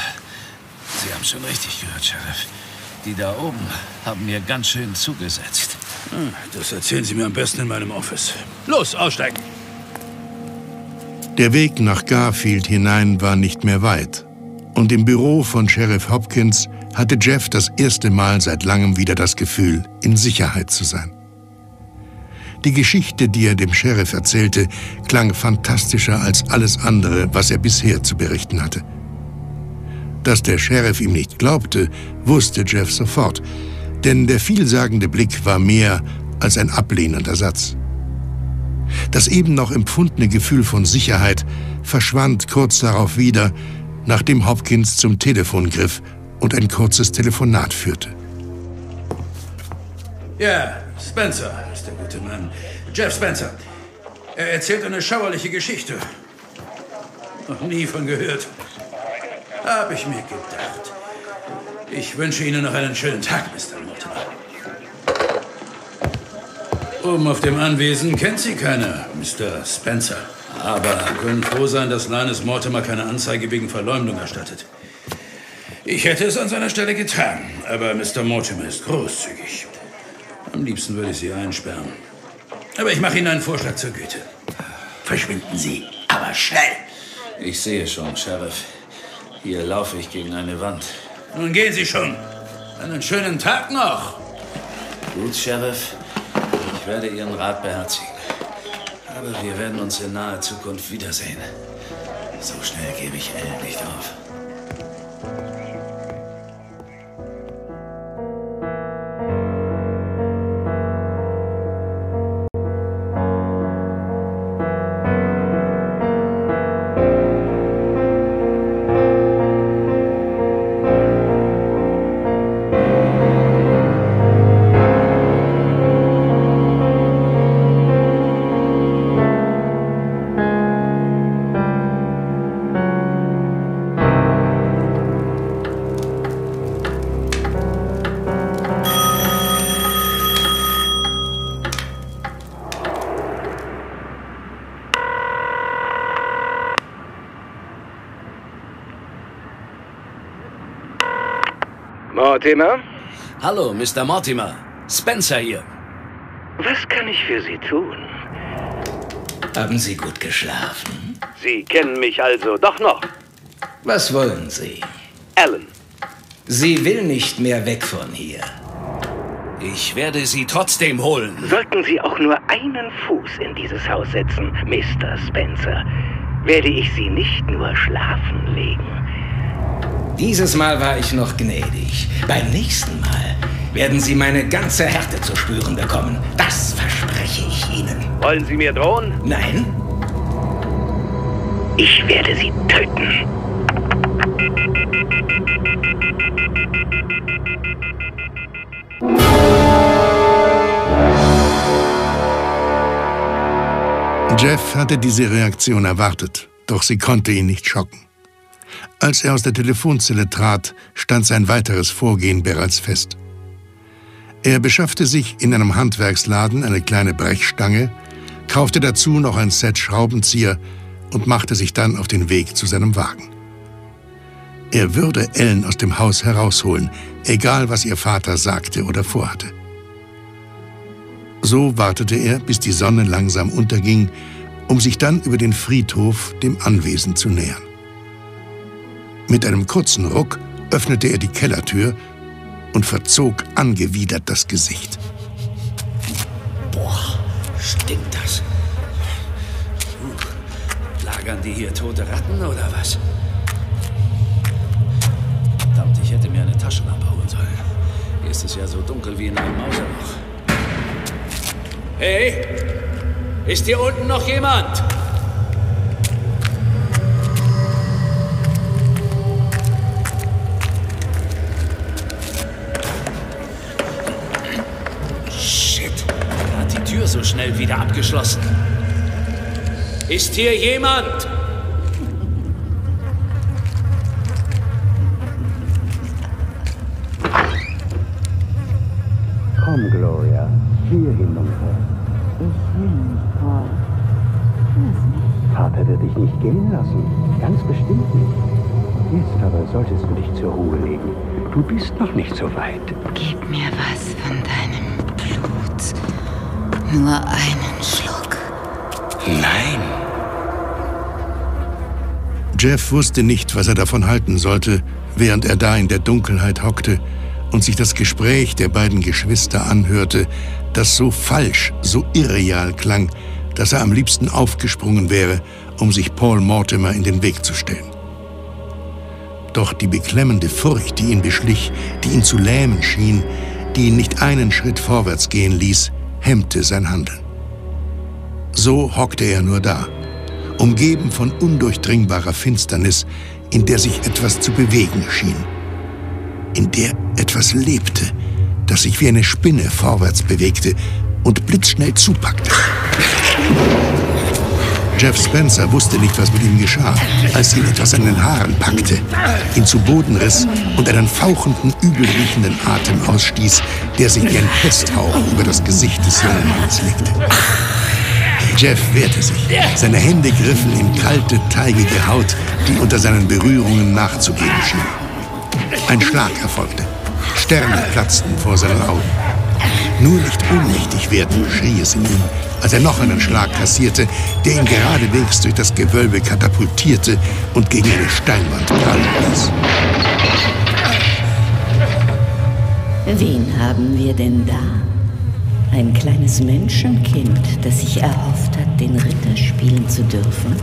Sie haben schon richtig gehört, Sheriff. Die da oben haben mir ganz schön zugesetzt. Das erzählen Sie mir am besten in meinem Office. Los, aussteigen! Der Weg nach Garfield hinein war nicht mehr weit. Und im Büro von Sheriff Hopkins hatte Jeff das erste Mal seit langem wieder das Gefühl, in Sicherheit zu sein. Die Geschichte, die er dem Sheriff erzählte, klang fantastischer als alles andere, was er bisher zu berichten hatte. Dass der Sheriff ihm nicht glaubte, wusste Jeff sofort, denn der vielsagende Blick war mehr als ein ablehnender Satz. Das eben noch empfundene Gefühl von Sicherheit verschwand kurz darauf wieder, nachdem Hopkins zum Telefon griff und ein kurzes Telefonat führte. Ja, Spencer ist der gute Mann. Jeff Spencer. Er erzählt eine schauerliche Geschichte. Noch nie von gehört. Hab ich mir gedacht. Ich wünsche Ihnen noch einen schönen Tag, Mr. Oben auf dem Anwesen kennt Sie keiner, Mr. Spencer. Aber können froh sein, dass Linus Mortimer keine Anzeige wegen Verleumdung erstattet. Ich hätte es an seiner Stelle getan, aber Mr. Mortimer ist großzügig. Am liebsten würde ich Sie einsperren. Aber ich mache Ihnen einen Vorschlag zur Güte. Verschwinden Sie, aber schnell. Ich sehe schon, Sheriff. Hier laufe ich gegen eine Wand. Nun gehen Sie schon. Einen schönen Tag noch. Gut, Sheriff. Ich werde Ihren Rat beherzigen. Aber wir werden uns in naher Zukunft wiedersehen. So schnell gebe ich Elle nicht auf. Mortimer? Hallo, Mr. Mortimer. Spencer hier. Was kann ich für Sie tun? Haben Sie gut geschlafen? Sie kennen mich also doch noch. Was wollen Sie? Alan. Sie will nicht mehr weg von hier. Ich werde sie trotzdem holen. Sollten Sie auch nur einen Fuß in dieses Haus setzen, Mr. Spencer, werde ich Sie nicht nur schlafen legen. Dieses Mal war ich noch gnädig. Beim nächsten Mal werden Sie meine ganze Härte zu spüren bekommen. Das verspreche ich Ihnen. Wollen Sie mir drohen? Nein? Ich werde Sie töten. Jeff hatte diese Reaktion erwartet, doch sie konnte ihn nicht schocken. Als er aus der Telefonzelle trat, stand sein weiteres Vorgehen bereits fest. Er beschaffte sich in einem Handwerksladen eine kleine Brechstange, kaufte dazu noch ein Set Schraubenzieher und machte sich dann auf den Weg zu seinem Wagen. Er würde Ellen aus dem Haus herausholen, egal was ihr Vater sagte oder vorhatte. So wartete er, bis die Sonne langsam unterging, um sich dann über den Friedhof dem Anwesen zu nähern. Mit einem kurzen Ruck öffnete er die Kellertür und verzog angewidert das Gesicht. Boah, stinkt das. Puh, lagern die hier tote Ratten oder was? Verdammt, ich hätte mir eine Taschenlampe holen sollen. Hier ist es ja so dunkel wie in einem Mauserloch. Hey, ist hier unten noch jemand? So schnell wieder abgeschlossen? Ist hier jemand? Komm, Gloria, hier hinunter. Ich will nicht, Paul. Vater wird dich nicht gehen lassen. Ganz bestimmt nicht. Jetzt aber solltest du dich zur Ruhe legen. Du bist noch nicht so weit. Gib mir was von deinem Blut. Nur einen Schluck. Nein. Jeff wusste nicht, was er davon halten sollte, während er da in der Dunkelheit hockte und sich das Gespräch der beiden Geschwister anhörte, das so falsch, so irreal klang, dass er am liebsten aufgesprungen wäre, um sich Paul Mortimer in den Weg zu stellen. Doch die beklemmende Furcht, die ihn beschlich, die ihn zu lähmen schien, die ihn nicht einen Schritt vorwärts gehen ließ, hemmte sein Handeln. So hockte er nur da, umgeben von undurchdringbarer Finsternis, in der sich etwas zu bewegen schien, in der etwas lebte, das sich wie eine Spinne vorwärts bewegte und blitzschnell zupackte. Jeff Spencer wusste nicht, was mit ihm geschah, als ihn etwas an den Haaren packte, ihn zu Boden riss und einen fauchenden, übelriechenden Atem ausstieß, der sich wie ein Pesthauch über das Gesicht des jungen Mannes legte. Jeff wehrte sich. Seine Hände griffen in kalte, teigige Haut, die unter seinen Berührungen nachzugeben schien. Ein Schlag erfolgte. Sterne platzten vor seinen Augen. Nur nicht ohnmächtig werden, schrie es in ihm, als er noch einen Schlag kassierte, der ihn geradewegs durch das Gewölbe katapultierte und gegen eine Steinwand prallen ließ. Wen haben wir denn da? Ein kleines Menschenkind, das sich erhofft hat, den Ritter spielen zu dürfen?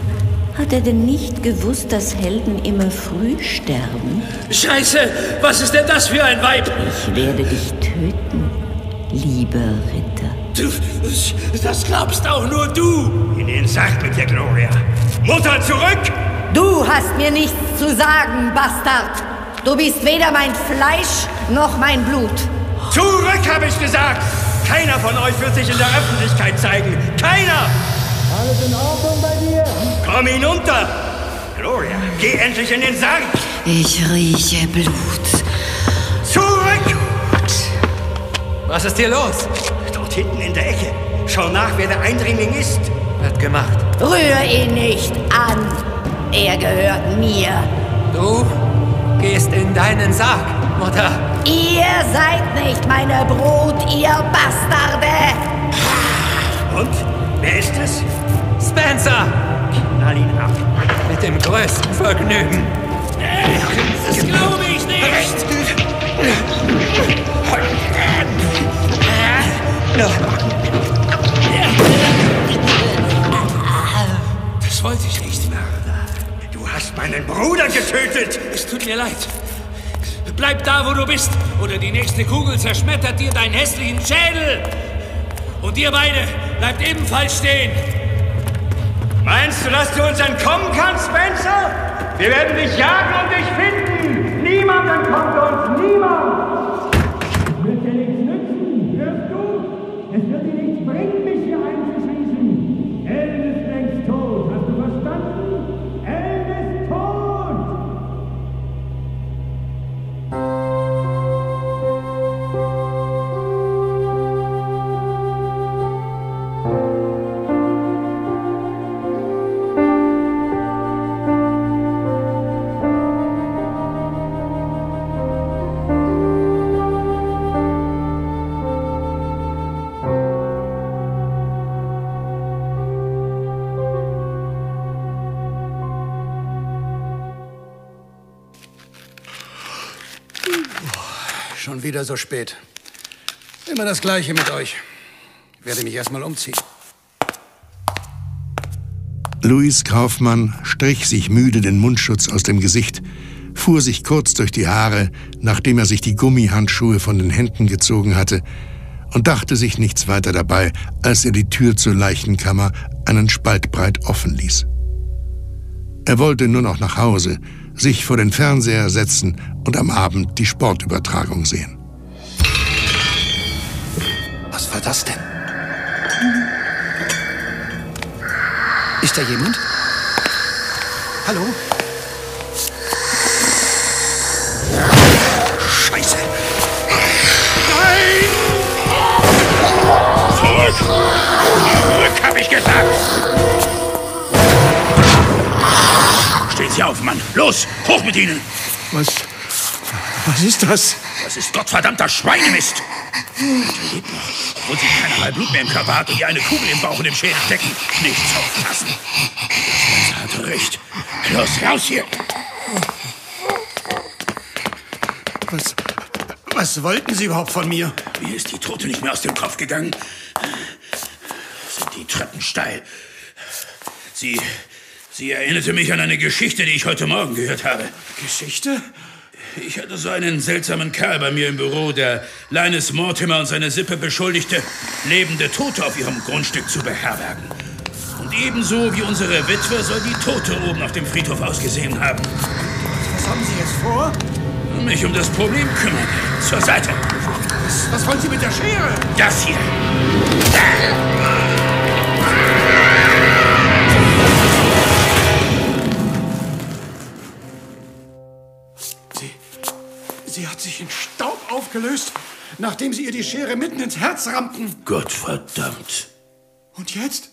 Hat er denn nicht gewusst, dass Helden immer früh sterben? Scheiße, was ist denn das für ein Weib? Ich werde dich töten, lieber Ritter. Du, das glaubst auch nur du. In den Sack mit dir, Gloria. Mutter, zurück! Du hast mir nichts zu sagen, Bastard. Du bist weder mein Fleisch noch mein Blut. Zurück, habe ich gesagt! Keiner von euch wird sich in der Öffentlichkeit zeigen. Keiner! Alles in Ordnung bei dir? Komm hinunter! Gloria, geh endlich in den Sarg! Ich rieche Blut. Zurück! Was ist hier los? Dort hinten in der Ecke. Schau nach, wer der Eindringling ist. Wird gemacht. Rühr ihn nicht an. Er gehört mir. Du gehst in deinen Sarg, Mutter. Ihr seid nicht meine Brut, ihr Bastarde! Und? Wer ist es? Spencer! Knall ihn ab. Mit dem größten Vergnügen. Das glaube ich nicht. Das wollte ich nicht. Du hast meinen Bruder getötet! Es tut mir leid. Bleib da, wo du bist, oder die nächste Kugel zerschmettert dir deinen hässlichen Schädel. Und ihr beide bleibt ebenfalls stehen. Meinst du, dass du uns entkommen kannst, Spencer? Wir werden dich jagen und dich finden! Niemand entkommt uns! Niemand! Wieder so spät. Immer das Gleiche mit euch. Ich werde mich erstmal umziehen. Louis Kaufmann strich sich müde den Mundschutz aus dem Gesicht, fuhr sich kurz durch die Haare, nachdem er sich die Gummihandschuhe von den Händen gezogen hatte, und dachte sich nichts weiter dabei, als er die Tür zur Leichenkammer einen Spalt breit offen ließ. Er wollte nur noch nach Hause, sich vor den Fernseher setzen und am Abend die Sportübertragung sehen. Was war das denn? Ist da jemand? Hallo? Scheiße! Zurück! Zurück, hab ich gesagt! Stehen Sie auf, Mann! Los, hoch mit Ihnen! Was. Was ist das? Das ist gottverdammter Schweinemist! Der lebt noch, obwohl sie keinerlei Blut mehr im Körper hat und ihr eine Kugel im Bauch und im Schädel stecken. Nichts aufpassen. Spencer hatte recht. Los, raus hier! Was. Was wollten Sie überhaupt von mir? Mir ist die Tote nicht mehr aus dem Kopf gegangen. Sind die Treppen steil. Sie. Sie erinnerte mich an eine Geschichte, die ich heute Morgen gehört habe. Geschichte? Ich hatte so einen seltsamen Kerl bei mir im Büro, der Linus Mortimer und seine Sippe beschuldigte, lebende Tote auf ihrem Grundstück zu beherbergen. Und ebenso wie unsere Witwe soll die Tote oben auf dem Friedhof ausgesehen haben. Was haben Sie jetzt vor? Mich um das Problem kümmern. Zur Seite. Was, was wollen Sie mit der Schere? Das hier. Sie. Sich in Staub aufgelöst, nachdem Sie ihr die Schere mitten ins Herz rammten. Gottverdammt. Und jetzt?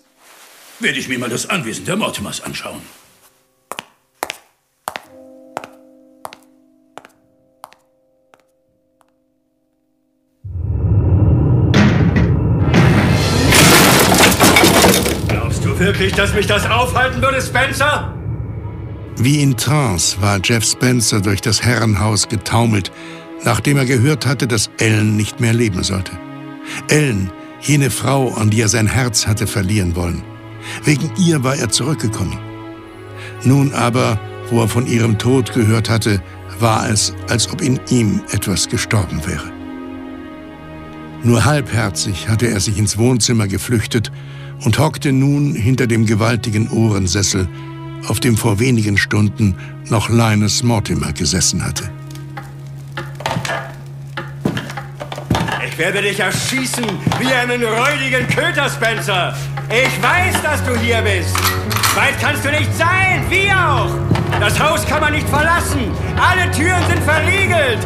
Werde ich mir mal das Anwesen der Mortimers anschauen. Glaubst du wirklich, dass mich das aufhalten würde, Spencer? Wie in Trance war Jeff Spencer durch das Herrenhaus getaumelt, nachdem er gehört hatte, dass Ellen nicht mehr leben sollte. Ellen, jene Frau, an die er sein Herz hatte verlieren wollen. Wegen ihr war er zurückgekommen. Nun aber, wo er von ihrem Tod gehört hatte, war es, als ob in ihm etwas gestorben wäre. Nur halbherzig hatte er sich ins Wohnzimmer geflüchtet und hockte nun hinter dem gewaltigen Ohrensessel, auf dem vor wenigen Stunden noch Linus Mortimer gesessen hatte. Ich werde dich erschießen wie einen räudigen Köter, Spencer. Ich weiß, dass du hier bist. Weit kannst du nicht sein, wie auch. Das Haus kann man nicht verlassen. Alle Türen sind verriegelt.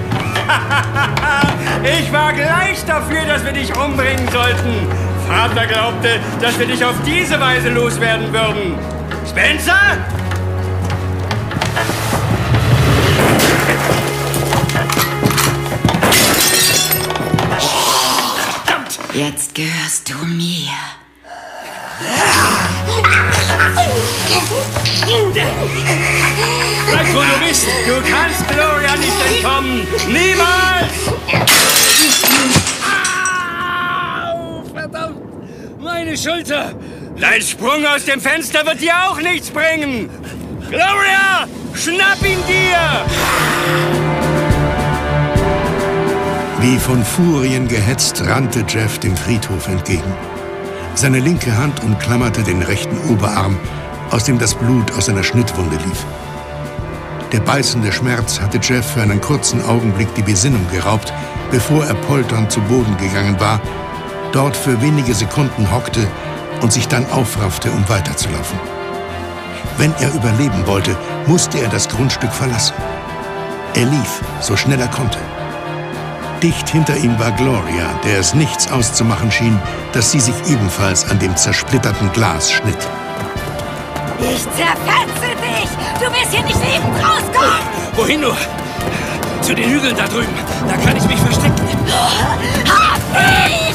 ich war gleich dafür, dass wir dich umbringen sollten. Vater glaubte, dass wir dich auf diese Weise loswerden würden. Spencer? Jetzt gehörst du mir. Bleib, wo du bist. Du kannst Gloria nicht entkommen. Niemals! meine Schulter! Dein Sprung aus dem Fenster wird dir auch nichts bringen! Gloria, schnapp ihn dir! Wie von Furien gehetzt rannte Jeff dem Friedhof entgegen. Seine linke Hand umklammerte den rechten Oberarm, aus dem das Blut aus seiner Schnittwunde lief. Der beißende Schmerz hatte Jeff für einen kurzen Augenblick die Besinnung geraubt, bevor er polternd zu Boden gegangen war, dort für wenige Sekunden hockte und sich dann aufraffte, um weiterzulaufen. Wenn er überleben wollte, musste er das Grundstück verlassen. Er lief, so schnell er konnte. Dicht hinter ihm war Gloria, der es nichts auszumachen schien, dass sie sich ebenfalls an dem zersplitterten Glas schnitt. Ich zerfetze dich! Du wirst hier nicht lebend rauskommen! Wohin nur? Zu den Hügeln da drüben. Da kann ich mich verstecken. Hab dich!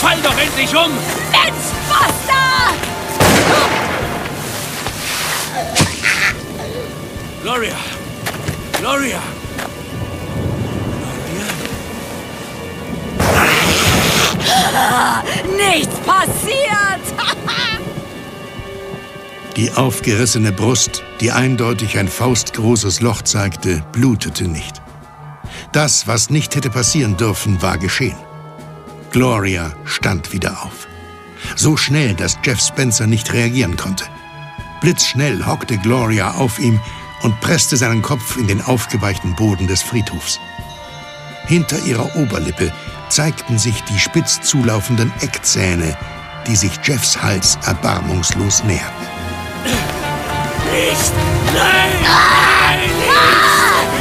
Fall doch endlich um! Gloria! Gloria! Nichts passiert! Die aufgerissene Brust, die eindeutig ein faustgroßes Loch zeigte, blutete nicht. Das, was nicht hätte passieren dürfen, war geschehen. Gloria stand wieder auf. So schnell, dass Jeff Spencer nicht reagieren konnte. Blitzschnell hockte Gloria auf ihm und presste seinen Kopf in den aufgeweichten Boden des Friedhofs. Hinter ihrer Oberlippe zeigten sich die spitz zulaufenden Eckzähne, die sich Jeffs Hals erbarmungslos näherten. Nicht! Nein! Nein!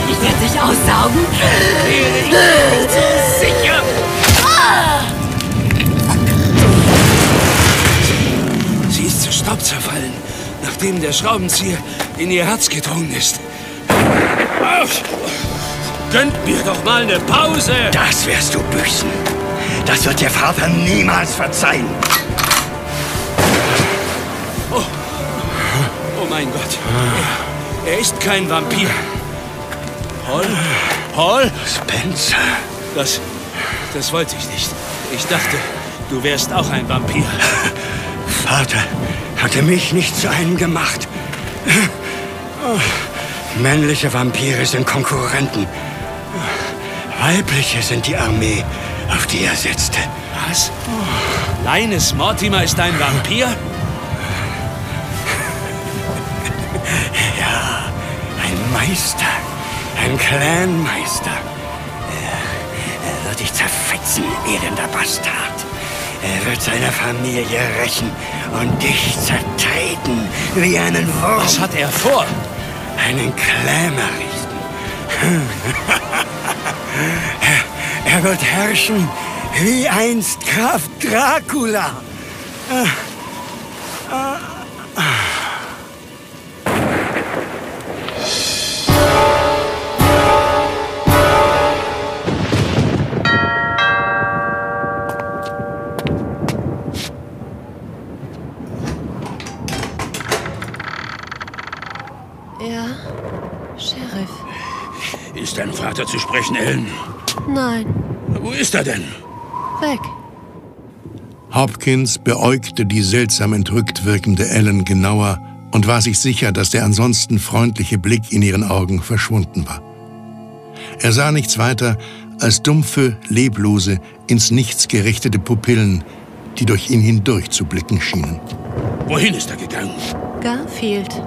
Ich werde dich aussaugen! Ich bin so sicher! Sie ist zu Staub zerfallen, nachdem der Schraubenzieher in ihr Herz gedrungen ist. Auf! Gönnt mir doch mal eine Pause! Das wirst du büßen. Das wird dir Vater niemals verzeihen. Oh, oh mein Gott. Er ist kein Vampir. Paul? Paul? Spencer. Das, das wollte ich nicht. Ich dachte, du wärst auch ein Vampir. Vater hatte mich nicht zu einem gemacht. Oh, Männliche Vampire sind Konkurrenten. Weibliche sind die Armee, auf die er setzte. Was? Linus Mortimer ist ein Vampir? Ja, ein Meister. Ein Clanmeister. Er, er wird dich zerfetzen, elender Bastard. Er wird seine Familie rächen und dich zertreten wie einen Wurm. Was hat er vor? Einen Klämer richten. er, er wird herrschen wie einst Graf Dracula. Sprechen, Ellen? Nein, Wo ist er denn? weg. Hopkins beäugte die seltsam entrückt wirkende Ellen genauer und war sich sicher, dass der ansonsten freundliche Blick in ihren Augen verschwunden war. Er sah nichts weiter als dumpfe, leblose, ins Nichts gerichtete Pupillen, die durch ihn hindurch zu blicken schienen. Wohin ist er gegangen? Garfield.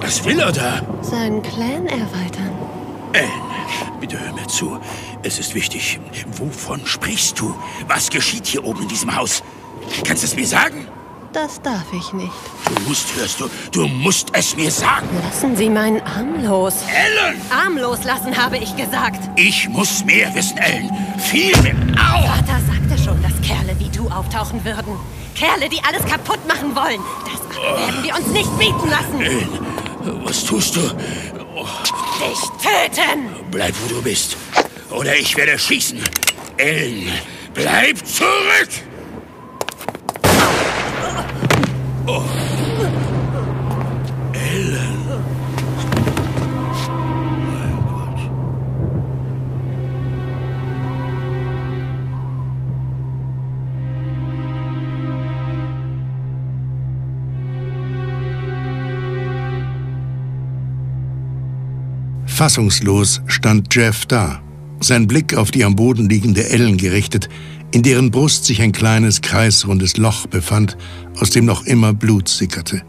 Was will er da? Seinen Clan erweitern. Ellen, bitte hör mir zu. Es ist wichtig. Wovon sprichst du? Was geschieht hier oben in diesem Haus? Kannst du es mir sagen? Das darf ich nicht. Du musst, hörst du, du musst es mir sagen. Lassen Sie meinen Arm los. Ellen! Arm loslassen, habe ich gesagt. Ich muss mehr wissen, Ellen. Viel mehr. Au! Vater sagte schon, dass Kerle wie du auftauchen würden. Kerle, die alles kaputt machen wollen. Das werden wir uns nicht bieten lassen. Ellen, was tust du? Dich töten! Bleib, wo du bist. Oder ich werde schießen. Ellen, bleib zurück! Oh. Fassungslos stand Jeff da, sein Blick auf die am Boden liegende Ellen gerichtet, in deren Brust sich ein kleines kreisrundes Loch befand, aus dem noch immer Blut sickerte.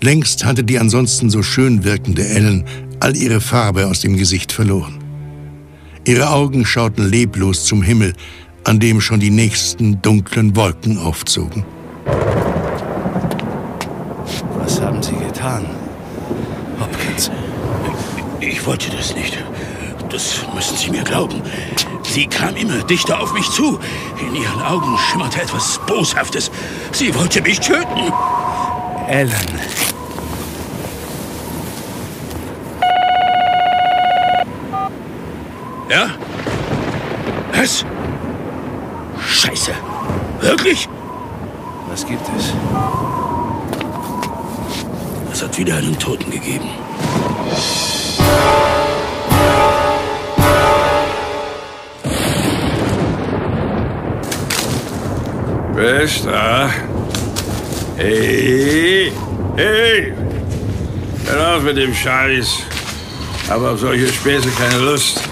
Längst hatte die ansonsten so schön wirkende Ellen all ihre Farbe aus dem Gesicht verloren. Ihre Augen schauten leblos zum Himmel, an dem schon die nächsten dunklen Wolken aufzogen. Was haben Sie getan? Hopkins. Ich wollte das nicht. Das müssen Sie mir glauben. Sie kam immer dichter auf mich zu. In ihren Augen schimmerte etwas Boshaftes. Sie wollte mich töten. Ellen. Ja? Was? Scheiße. Wirklich? Was gibt es? Es hat wieder einen Toten gegeben. Wer ist da? Hey, hey! Hör auf mit dem Scheiß. Hab auf solche Späße keine Lust.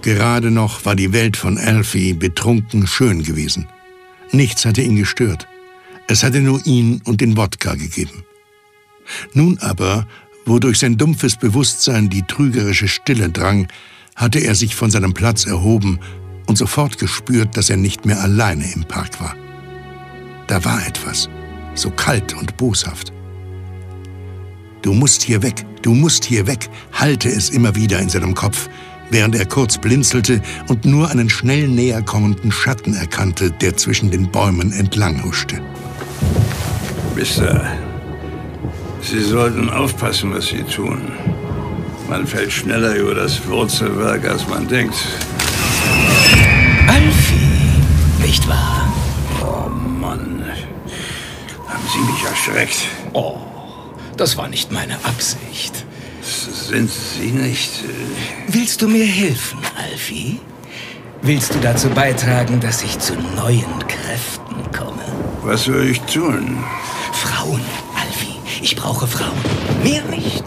Gerade noch war die Welt von Alfie betrunken schön gewesen. Nichts hatte ihn gestört. Es hatte nur ihn und den Wodka gegeben. Nun aber, wo durch sein dumpfes Bewusstsein die trügerische Stille drang, hatte er sich von seinem Platz erhoben und sofort gespürt, dass er nicht mehr alleine im Park war. Da war etwas, so kalt und boshaft. Du musst hier weg, du musst hier weg, halte es immer wieder in seinem Kopf, während er kurz blinzelte und nur einen schnell näher kommenden Schatten erkannte, der zwischen den Bäumen entlang huschte. Mister, Sie sollten aufpassen, was Sie tun. Man fällt schneller über das Wurzelwerk, als man denkt. Alfie, nicht wahr? Oh Mann, haben Sie mich erschreckt. Oh, das war nicht meine Absicht. Sind Sie nicht... Äh Willst du mir helfen, Alfie? Willst du dazu beitragen, dass ich zu neuen Kräften komme? Was soll ich tun? Frauen, Alfie. Ich brauche Frauen. Mehr nicht.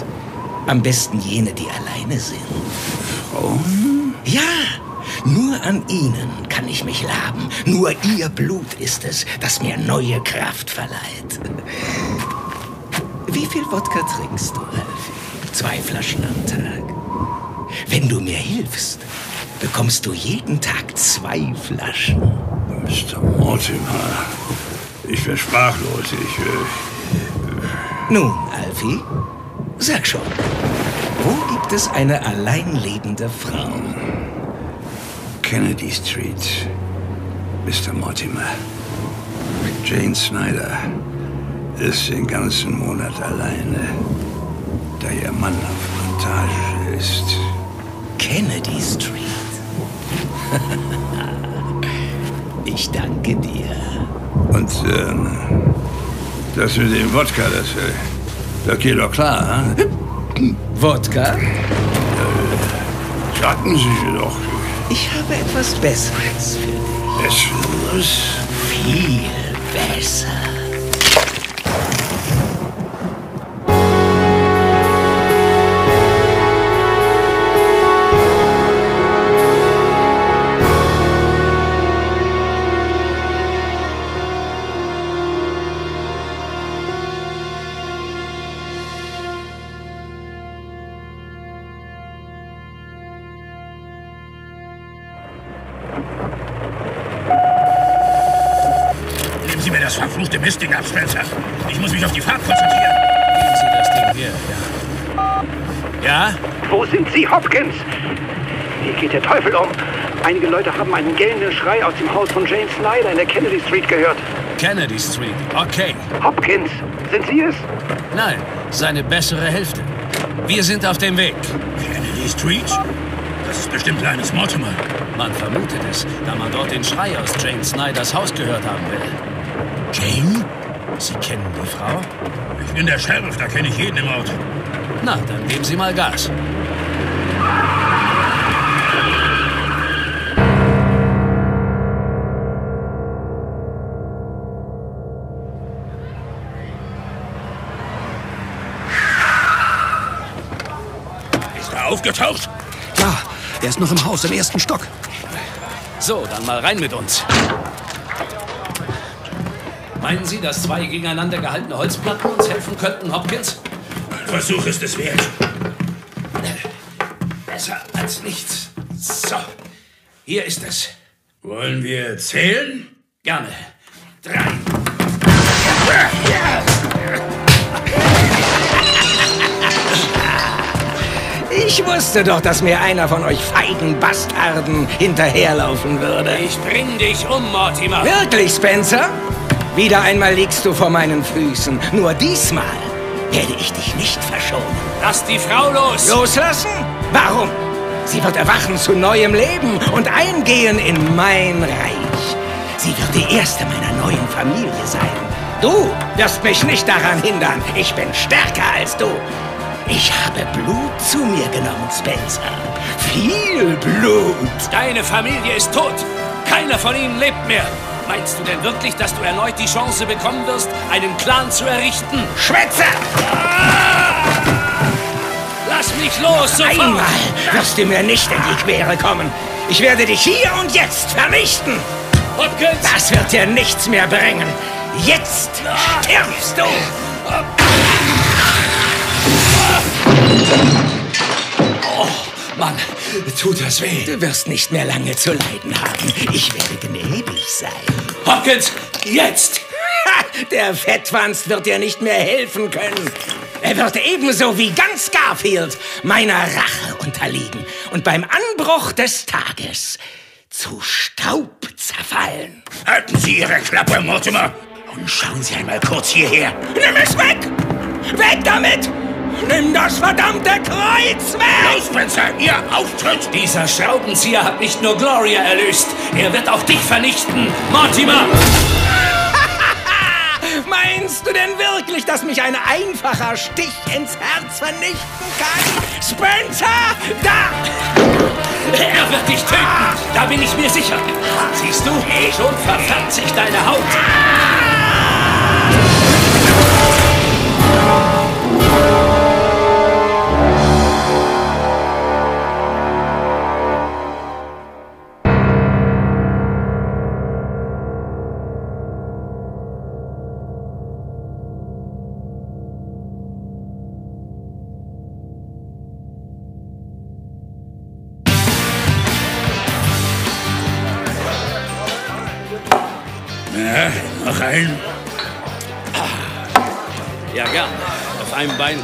Am besten jene, die alleine sind. Frauen? Ja, nur an ihnen kann ich mich laben. Nur ihr Blut ist es, das mir neue Kraft verleiht. Wie viel Wodka trinkst du, Alfie? Zwei Flaschen am Tag. Wenn du mir hilfst, bekommst du jeden Tag zwei Flaschen. Mr. Mortimer, ich bin sprachlos. Ich... Äh, Nun, Alfie, sag schon, wo gibt es eine allein lebende Frau? Kennedy Street, Mr. Mortimer. Jane Snyder ist den ganzen Monat alleine, da ihr Mann auf Montage ist. Kennedy Street. ich danke dir. Und ähm, das mit dem Wodka, das, äh, das geht doch klar, hm? Wodka? Sagten Sie doch. Ich habe etwas Besseres für dich. Besseres? Viel besser. Einige Leute haben einen gellenden Schrei aus dem Haus von Jane Snyder in der Kennedy Street gehört. Kennedy Street, okay. Hopkins, sind Sie es? Nein, seine bessere Hälfte. Wir sind auf dem Weg. Kennedy Street? Das ist bestimmt kleines Mortimer. Man vermutet es, da man dort den Schrei aus Jane Snyders Haus gehört haben will. Jane? Sie kennen die Frau? Ich bin der Sheriff, da kenne ich jeden im Ort. Na, dann geben Sie mal Gas. Aufgetaucht? Ja, er ist noch im Haus, im ersten Stock. So, dann mal rein mit uns. Meinen Sie, dass zwei gegeneinander gehaltene Holzplatten uns helfen könnten, Hopkins? Ein Versuch ist es wert. Besser als nichts. So, hier ist es. Wollen wir zählen? Gerne. Drei. Ich wusste doch, dass mir einer von euch feigen Bastarden hinterherlaufen würde. Ich bring dich um, Mortimer. Wirklich, Spencer? Wieder einmal liegst du vor meinen Füßen. Nur diesmal werde ich dich nicht verschonen. Lass die Frau los! Loslassen? Warum? Sie wird erwachen zu neuem Leben und eingehen in mein Reich. Sie wird die erste meiner neuen Familie sein. Du wirst mich nicht daran hindern. Ich bin stärker als du. Ich habe Blut zu mir genommen, Spencer. Viel Blut. Deine Familie ist tot. Keiner von ihnen lebt mehr. Meinst du denn wirklich, dass du erneut die Chance bekommen wirst, einen Clan zu errichten? Schwätzer! Lass mich los, sofort! Einmal wirst du mir nicht in die Quere kommen. Ich werde dich hier und jetzt vernichten. Hopkins! Das wird dir nichts mehr bringen. Jetzt stirbst du! Oh, Mann, tut das weh. Du wirst nicht mehr lange zu leiden haben. Ich werde gnädig sein. Hopkins, jetzt! Der Fettwanst wird dir nicht mehr helfen können. Er wird ebenso wie ganz Garfield meiner Rache unterliegen und beim Anbruch des Tages zu Staub zerfallen. Halten Sie Ihre Klappe, Mortimer! Und schauen Sie einmal kurz hierher. Nimm es weg! Weg damit! Nimm das verdammte Kreuz weg! Los, Spencer, Ihr Auftritt! Dieser Schraubenzieher hat nicht nur Gloria erlöst, er wird auch dich vernichten, Mortimer! Meinst du denn wirklich, dass mich ein einfacher Stich ins Herz vernichten kann? Spencer, da! Er wird dich töten, da bin ich mir sicher. Siehst du, schon verfärbt sich deine Haut.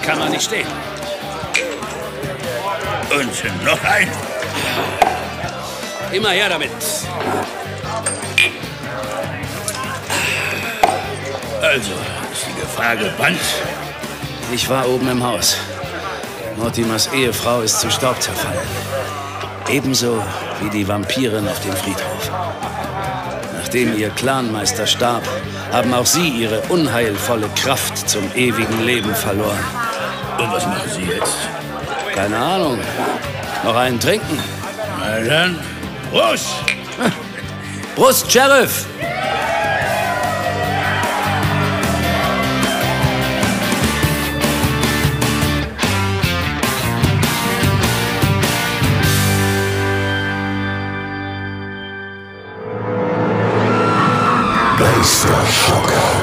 Kann man nicht stehen. Und noch ein? Immer her damit. Also, ist die Gefahr gebannt? Ich war oben im Haus. Mortimers Ehefrau ist zu Staub zerfallen. Ebenso wie die Vampirin auf dem Friedhof. Nachdem ihr Clanmeister starb, haben auch sie ihre unheilvolle Kraft zum ewigen Leben verloren. Und was machen Sie jetzt? Keine Ahnung. Noch einen trinken? Na dann, Prost! Brust, Sheriff! Geisterschocker.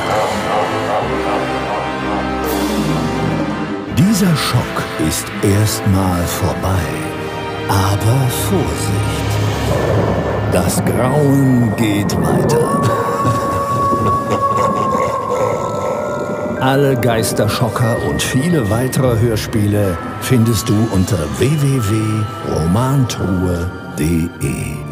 Dieser Schock ist erstmal vorbei. Aber Vorsicht. Das Grauen geht weiter. Alle Geisterschocker und viele weitere Hörspiele findest du unter www.romantruhe.de.